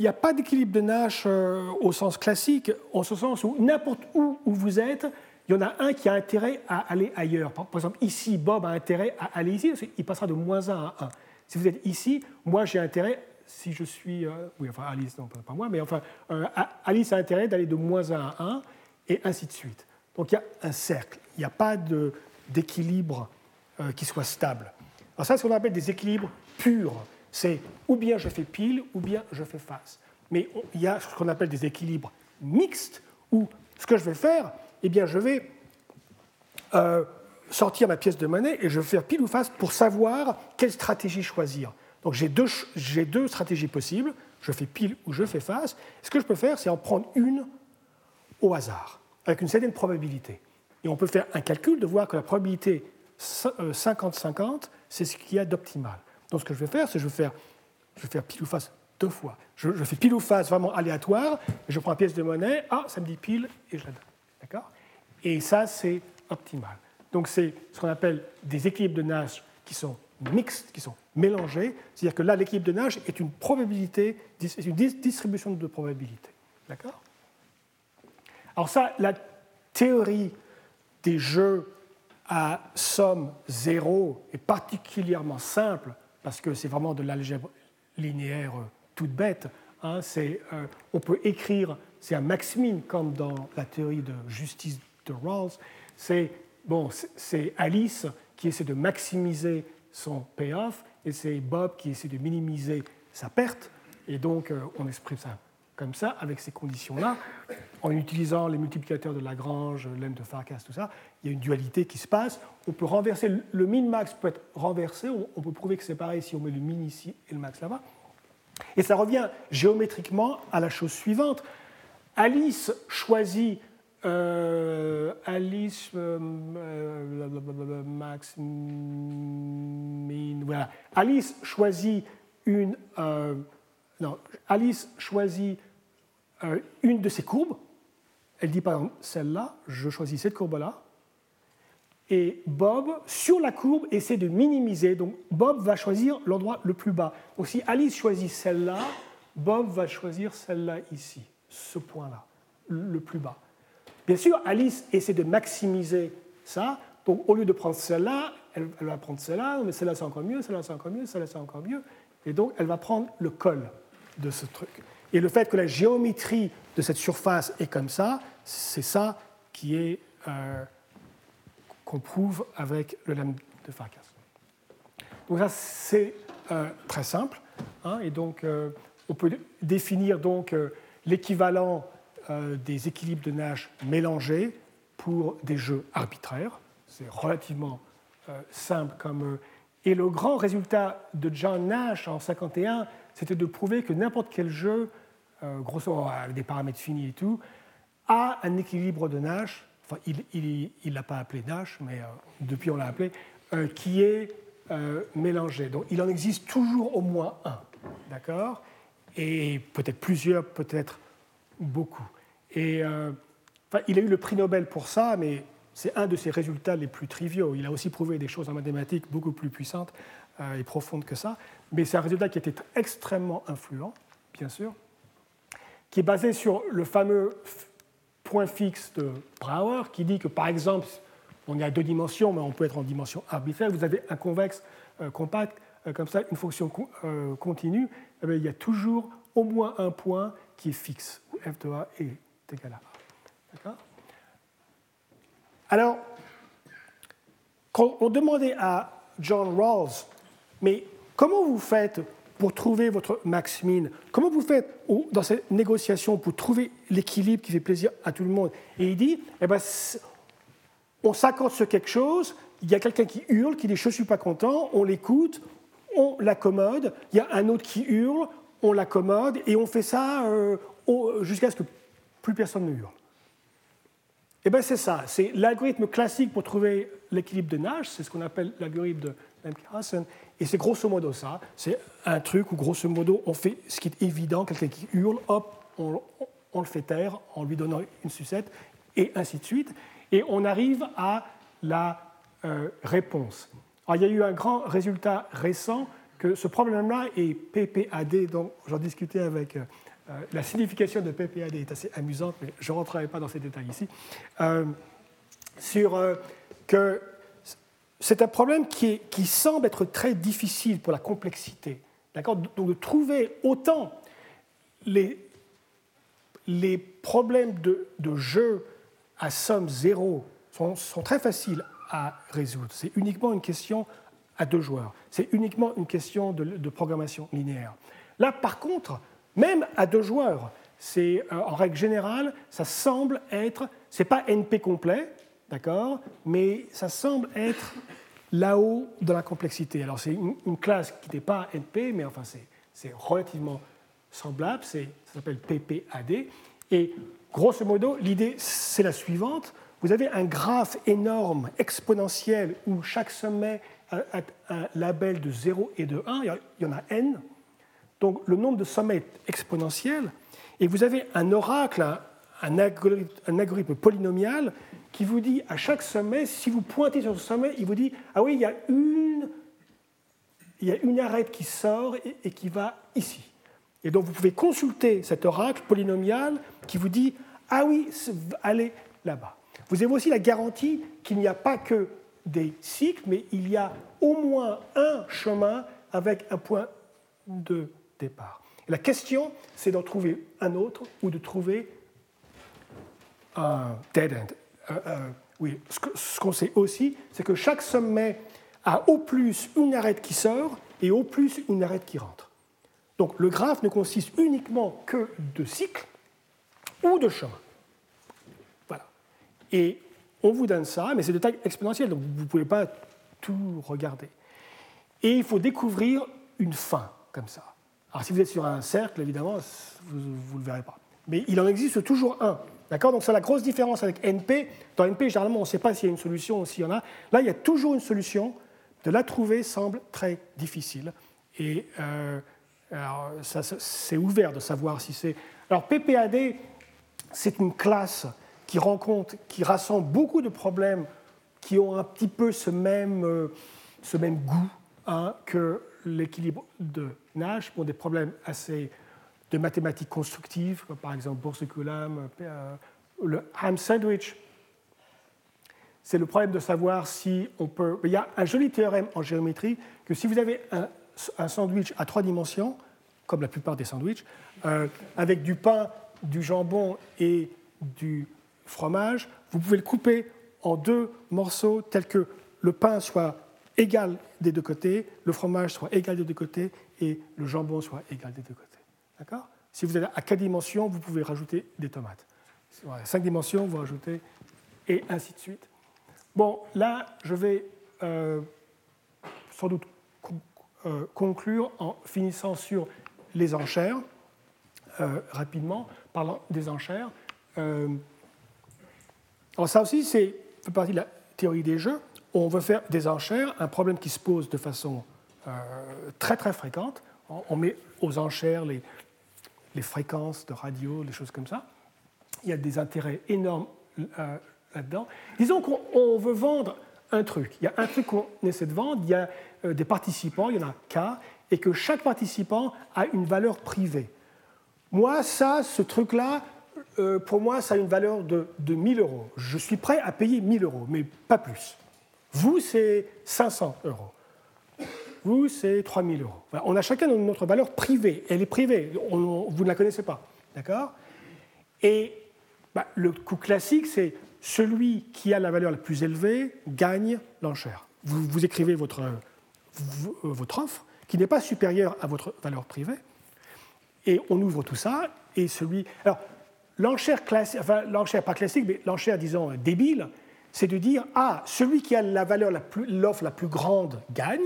n'y a pas d'équilibre de Nash euh, au sens classique, en ce sens où n'importe où où vous êtes, il y en a un qui a intérêt à aller ailleurs. Par, exemple, ici, Bob a intérêt à aller ici, il passera de moins 1 à 1. Si vous êtes ici, moi j'ai intérêt, si je suis. Euh, oui, enfin Alice, non, pas moi, mais enfin, euh, Alice a intérêt d'aller de moins 1 à 1, et ainsi de suite. Donc il y a un cercle, il n'y a pas d'équilibre euh, qui soit stable. Alors ça, c'est ce qu'on appelle des équilibres purs. C'est ou bien je fais pile, ou bien je fais face. Mais il y a ce qu'on appelle des équilibres mixtes, où ce que je vais faire, eh bien, je vais euh, sortir ma pièce de monnaie et je vais faire pile ou face pour savoir quelle stratégie choisir. Donc j'ai deux, deux, stratégies possibles, je fais pile ou je fais face. Ce que je peux faire, c'est en prendre une au hasard, avec une certaine probabilité. Et on peut faire un calcul de voir que la probabilité 50-50, euh, c'est ce qu'il y a d'optimal. Donc ce que je vais faire, c'est faire, je vais faire pile ou face deux fois. Je, fais pile ou face vraiment aléatoire, je prends une pièce de monnaie, ah, ça me dit pile, et je la donne. Et ça, c'est optimal. Donc c'est ce qu'on appelle des équilibres de Nash qui sont mixtes, qui sont mélangés. C'est-à-dire que là, l'équilibre de Nash est une probabilité, une distribution de probabilités. D'accord? Alors ça, la théorie des jeux à somme zéro est particulièrement simple parce que c'est vraiment de l'algèbre linéaire euh, toute bête. Hein. Euh, on peut écrire, c'est un maximum comme dans la théorie de justice de Rawls, c'est bon, c'est Alice qui essaie de maximiser son payoff et c'est Bob qui essaie de minimiser sa perte. Et donc, euh, on exprime ça comme ça, avec ces conditions-là, en utilisant les multiplicateurs de Lagrange, lemme de Farkas, tout ça. Il y a une dualité qui se passe. On peut renverser, le min-max peut être renversé. On peut prouver que c'est pareil si on met le min ici et le max là-bas. Et ça revient géométriquement à la chose suivante. Alice choisit euh, Alice, euh, euh, Max, voilà. Alice choisit une, non, Alice choisit une de ces courbes. Elle dit par exemple celle-là, je choisis cette courbe-là. Et Bob, sur la courbe, essaie de minimiser. Donc Bob va choisir l'endroit le plus bas. Donc si Alice choisit celle-là, Bob va choisir celle-là ici, ce point-là, le plus bas. Bien sûr, Alice essaie de maximiser ça. Donc, au lieu de prendre celle-là, elle, va prendre celle-là, mais celle-là c'est encore mieux, celle-là c'est encore mieux, celle-là c'est encore mieux. Et donc elle va prendre le col de ce truc. Et le fait que la géométrie de cette surface est comme ça, c'est ça qui est euh, qu'on prouve avec le lemme de Farkas. Donc ça c'est euh, très simple. Hein, et donc euh, on peut définir donc l'équivalent des équilibres de Nash mélangés pour des jeux arbitraires. C'est relativement simple comme et le grand résultat de John Nash en 51, c'était de prouver que n'importe quel jeu, euh, grosso modo avec des paramètres finis et tout, a un équilibre de Nash, enfin il ne l'a pas appelé Nash, mais euh, depuis on l'a appelé, euh, qui est mélangé. Donc il en existe toujours au moins un, d'accord? Et peut-être plusieurs, peut-être beaucoup. Et il a eu le prix Nobel pour ça, mais c'est un de ses résultats les plus triviaux. Il a aussi prouvé des choses en mathématiques beaucoup plus puissantes euh, et profondes que ça, mais c'est un résultat qui était extrêmement influent, bien sûr, qui est basé sur le fameux point fixe de Brouwer, qui dit que, par exemple, on est à deux dimensions, mais on peut être en dimension arbitraire, vous avez un convexe euh, compact, euh, comme ça, une fonction continue, eh il y a toujours au moins un point qui est fixe, où f de a est égal à a. D'accord? Alors, quand on demandait à John Rawls, mais comment vous faites pour trouver votre max min Comment vous faites dans cette négociation pour trouver l'équilibre qui fait plaisir à tout le monde? Et il dit, eh ben, on s'accorde sur quelque chose, il y a quelqu'un qui hurle, qui dit je ne suis pas content, on l'écoute, on l'accommode, il y a un autre qui hurle, on l'accommode, et on fait ça euh, jusqu'à ce que plus personne ne hurle. Eh bien, c'est ça. C'est l'algorithme classique pour trouver l'équilibre de Nash. C'est ce qu'on appelle l'algorithme de Lemke-Hassen. Et c'est grosso modo ça. C'est un truc où, grosso modo, on fait ce qui est évident. Quelqu'un qui hurle, hop, on, le fait taire en lui donnant une sucette, et ainsi de suite. Et on arrive à la euh, réponse. Alors, il y a eu un grand résultat récent que ce problème-là est PPAD, dont j'en discutais avec euh, la signification de PPAD est assez amusante, mais je ne rentrerai pas dans ces détails ici. Euh, sur que c'est un problème qui, semble être très difficile pour la complexité. Donc de trouver autant les, les problèmes de, de, jeu à somme zéro sont, sont très faciles à résoudre. C'est uniquement une question à deux joueurs. C'est uniquement une question de, de programmation linéaire. Là, par contre, même à deux joueurs. C'est, euh, en règle générale, ça semble être, c'est pas NP complet, d'accord, mais ça semble être là-haut dans la complexité. Alors c'est une, classe qui n'est pas NP, mais enfin c'est, relativement semblable, ça s'appelle PPAD. Et grosso modo, l'idée c'est la suivante. Vous avez un graphe énorme, exponentiel, où chaque sommet a un label de 0 et de 1, il y en a n, donc le nombre de sommets est exponentiel, et vous avez un oracle, un, algorithme, polynomial qui vous dit à chaque sommet, si vous pointez sur ce sommet, il vous dit ah oui, il y a une, il y a une arête qui sort et, qui va ici. Et donc vous pouvez consulter cet oracle polynomial qui vous dit ah oui, allez là-bas. Vous avez aussi la garantie qu'il n'y a pas que des cycles, mais il y a au moins un chemin avec un point de départ. la question, c'est d'en trouver un autre ou de trouver un dead end. Euh, euh, oui, ce qu'on sait aussi, c'est que chaque sommet a au plus une arête qui sort et au plus une arête qui rentre. Donc le graphe ne consiste uniquement que de cycles ou de chemins. Voilà. Et on vous donne ça, mais c'est de taille exponentielle, donc vous ne pouvez pas tout regarder. Et il faut découvrir une fin comme ça. Alors si vous êtes sur un cercle, évidemment, vous ne le verrez pas. Mais il en existe toujours un. D'accord? Donc c'est la grosse différence avec NP. Dans NP, généralement, on ne sait pas s'il y a une solution ou s'il y en a. Là, il y a toujours une solution. De la trouver semble très difficile. Et euh, c'est ouvert de savoir si c'est. Alors PPAD, c'est une classe qui rencontre, qui rassemble beaucoup de problèmes qui ont un petit peu ce même, euh, ce même goût hein, que l'équilibre de Nash pour des problèmes assez de mathématiques constructives, comme par exemple Bourse-Coulomb, euh, le Ham sandwich. c'est le problème de savoir si on peut. Il y a un joli théorème en géométrie que si vous avez un, sandwich à trois dimensions, comme la plupart des sandwichs, euh, avec du pain, du jambon et du fromage, vous pouvez le couper en deux morceaux tels que le pain soit égal des deux côtés, le fromage soit égal des deux côtés et le jambon soit égal des deux côtés. D'accord? Si vous êtes à quatre dimensions, vous pouvez rajouter des tomates. À cinq dimensions, vous rajoutez et ainsi de suite. Bon, là, je vais euh, sans doute euh, conclure en finissant sur les enchères, euh, rapidement, parlant des enchères. alors ça aussi, c'est fait partie de la théorie des jeux. On veut faire des enchères, un problème qui se pose de façon très très fréquente. On met aux enchères les, les fréquences de radio, les choses comme ça. Il y a des intérêts énormes là-dedans. Disons qu'on veut vendre un truc. Il y a un truc qu'on essaie de vendre, il y a euh, des participants, il y en a K, et que chaque participant a une valeur privée. Moi, ça, ce truc-là, euh, pour moi, ça a une valeur de, de 1000 euros. Je suis prêt à payer 1000 euros, mais pas plus. Vous, c'est 500 euros. Vous, c'est 3000 euros. on a chacun notre valeur privée. Elle est privée. vous ne la connaissez pas. D'accord? Et bah, le coup classique, c'est celui qui a la valeur la plus élevée gagne l'enchère. Vous, écrivez votre, votre offre qui n'est pas supérieure à votre valeur privée, et on ouvre tout ça, et celui... Alors, l'enchère classique, enfin, l'enchère pas classique, mais l'enchère, disons, débile, c'est de dire, ah, celui qui a la valeur, l'offre la plus grande gagne,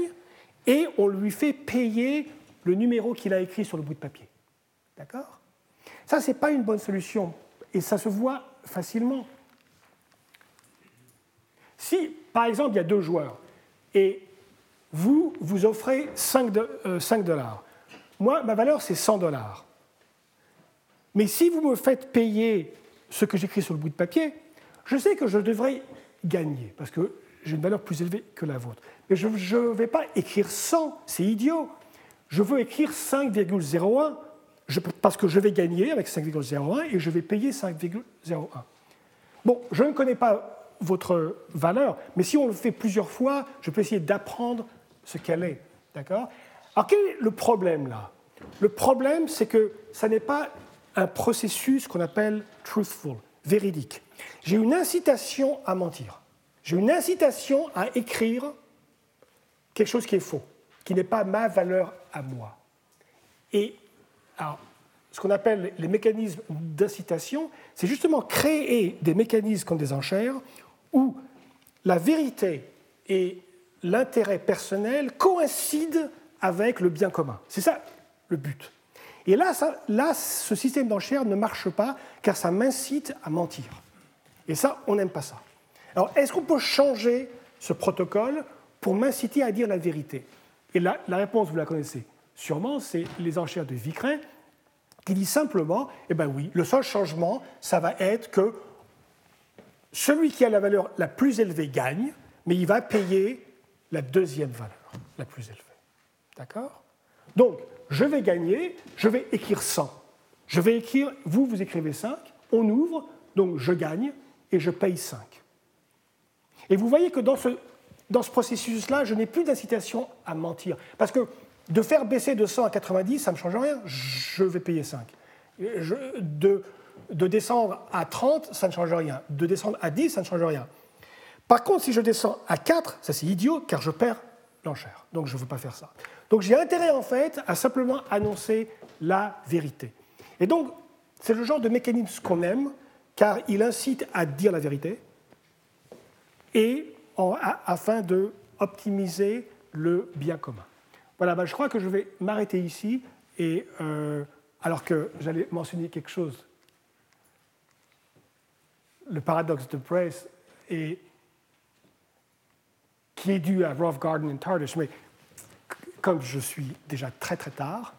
et on lui fait payer le numéro qu'il a écrit sur le bout de papier. D'accord? Ça, ce n'est pas une bonne solution, et ça se voit facilement. Si, par exemple, il y a deux joueurs et vous, vous offrez 5, euh, dollars, moi, ma valeur, c'est 100 dollars. Mais si vous me faites payer ce que j'écris sur le bout de papier, je sais que je devrais gagner, parce que j'ai une valeur plus élevée que la vôtre. Mais je ne vais pas écrire 100, c'est idiot. Je veux écrire 5,01 parce que je vais gagner avec 5,01 et je vais payer 5,01. Bon, je ne connais pas votre valeur. Mais si on le fait plusieurs fois, je peux essayer d'apprendre ce qu'elle est. D'accord? Alors quel est le problème là? Le problème, c'est que ça n'est pas un processus qu'on appelle truthful, véridique. J'ai une incitation à mentir. J'ai une incitation à écrire quelque chose qui est faux, qui n'est pas ma valeur à moi. Et alors, ce qu'on appelle les mécanismes d'incitation, c'est justement créer des mécanismes comme des enchères où la vérité et l'intérêt personnel coïncident avec le bien commun. C'est ça le but. Et là, là ce système d'enchères ne marche pas car ça m'incite à mentir. Et ça, on n'aime pas ça. Alors, est-ce qu'on peut changer ce protocole pour m'inciter à dire la vérité? Et la, la réponse, vous la connaissez sûrement, c'est les enchères de Vicrin, qui dit simplement, eh bien oui, le seul changement, ça va être que celui qui a la valeur la plus élevée gagne, mais il va payer la deuxième valeur la plus élevée. D'accord? Donc, je vais gagner, je vais écrire 100. Je vais écrire, vous, vous écrivez 5, on ouvre, donc je gagne et je paye 5. Et vous voyez que dans ce, dans ce processus-là, je n'ai plus d'incitation à mentir. Parce que de faire baisser de 100 à 90, ça ne me change rien, je vais payer 5. Je, de, de descendre à 30, ça ne change rien. De descendre à 10, ça ne change rien. Par contre, si je descends à 4, ça c'est idiot car je perds l'enchère. Donc je ne veux pas faire ça. Donc j'ai intérêt en fait à simplement annoncer la vérité. Et donc c'est le genre de mécanisme qu'on aime car il incite à dire la vérité et afin de optimiser le bien commun. Voilà, bah, je crois que je vais m'arrêter ici et euh, alors que j'allais mentionner quelque chose le paradoxe de Price qui est dû à Rough Garden et Tardish, mais comme je suis déjà très très tard,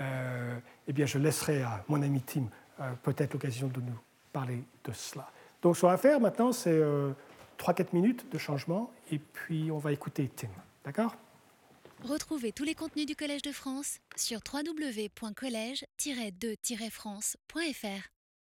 euh, eh bien je laisserai à mon ami Tim euh, peut-être l'occasion de nous parler de cela. Donc ce qu'on va faire maintenant, c'est 3-4 euh, minutes de changement, et puis on va écouter Tim. D'accord? Retrouvez tous les contenus du Collège de France sur www.colège-2-france.fr.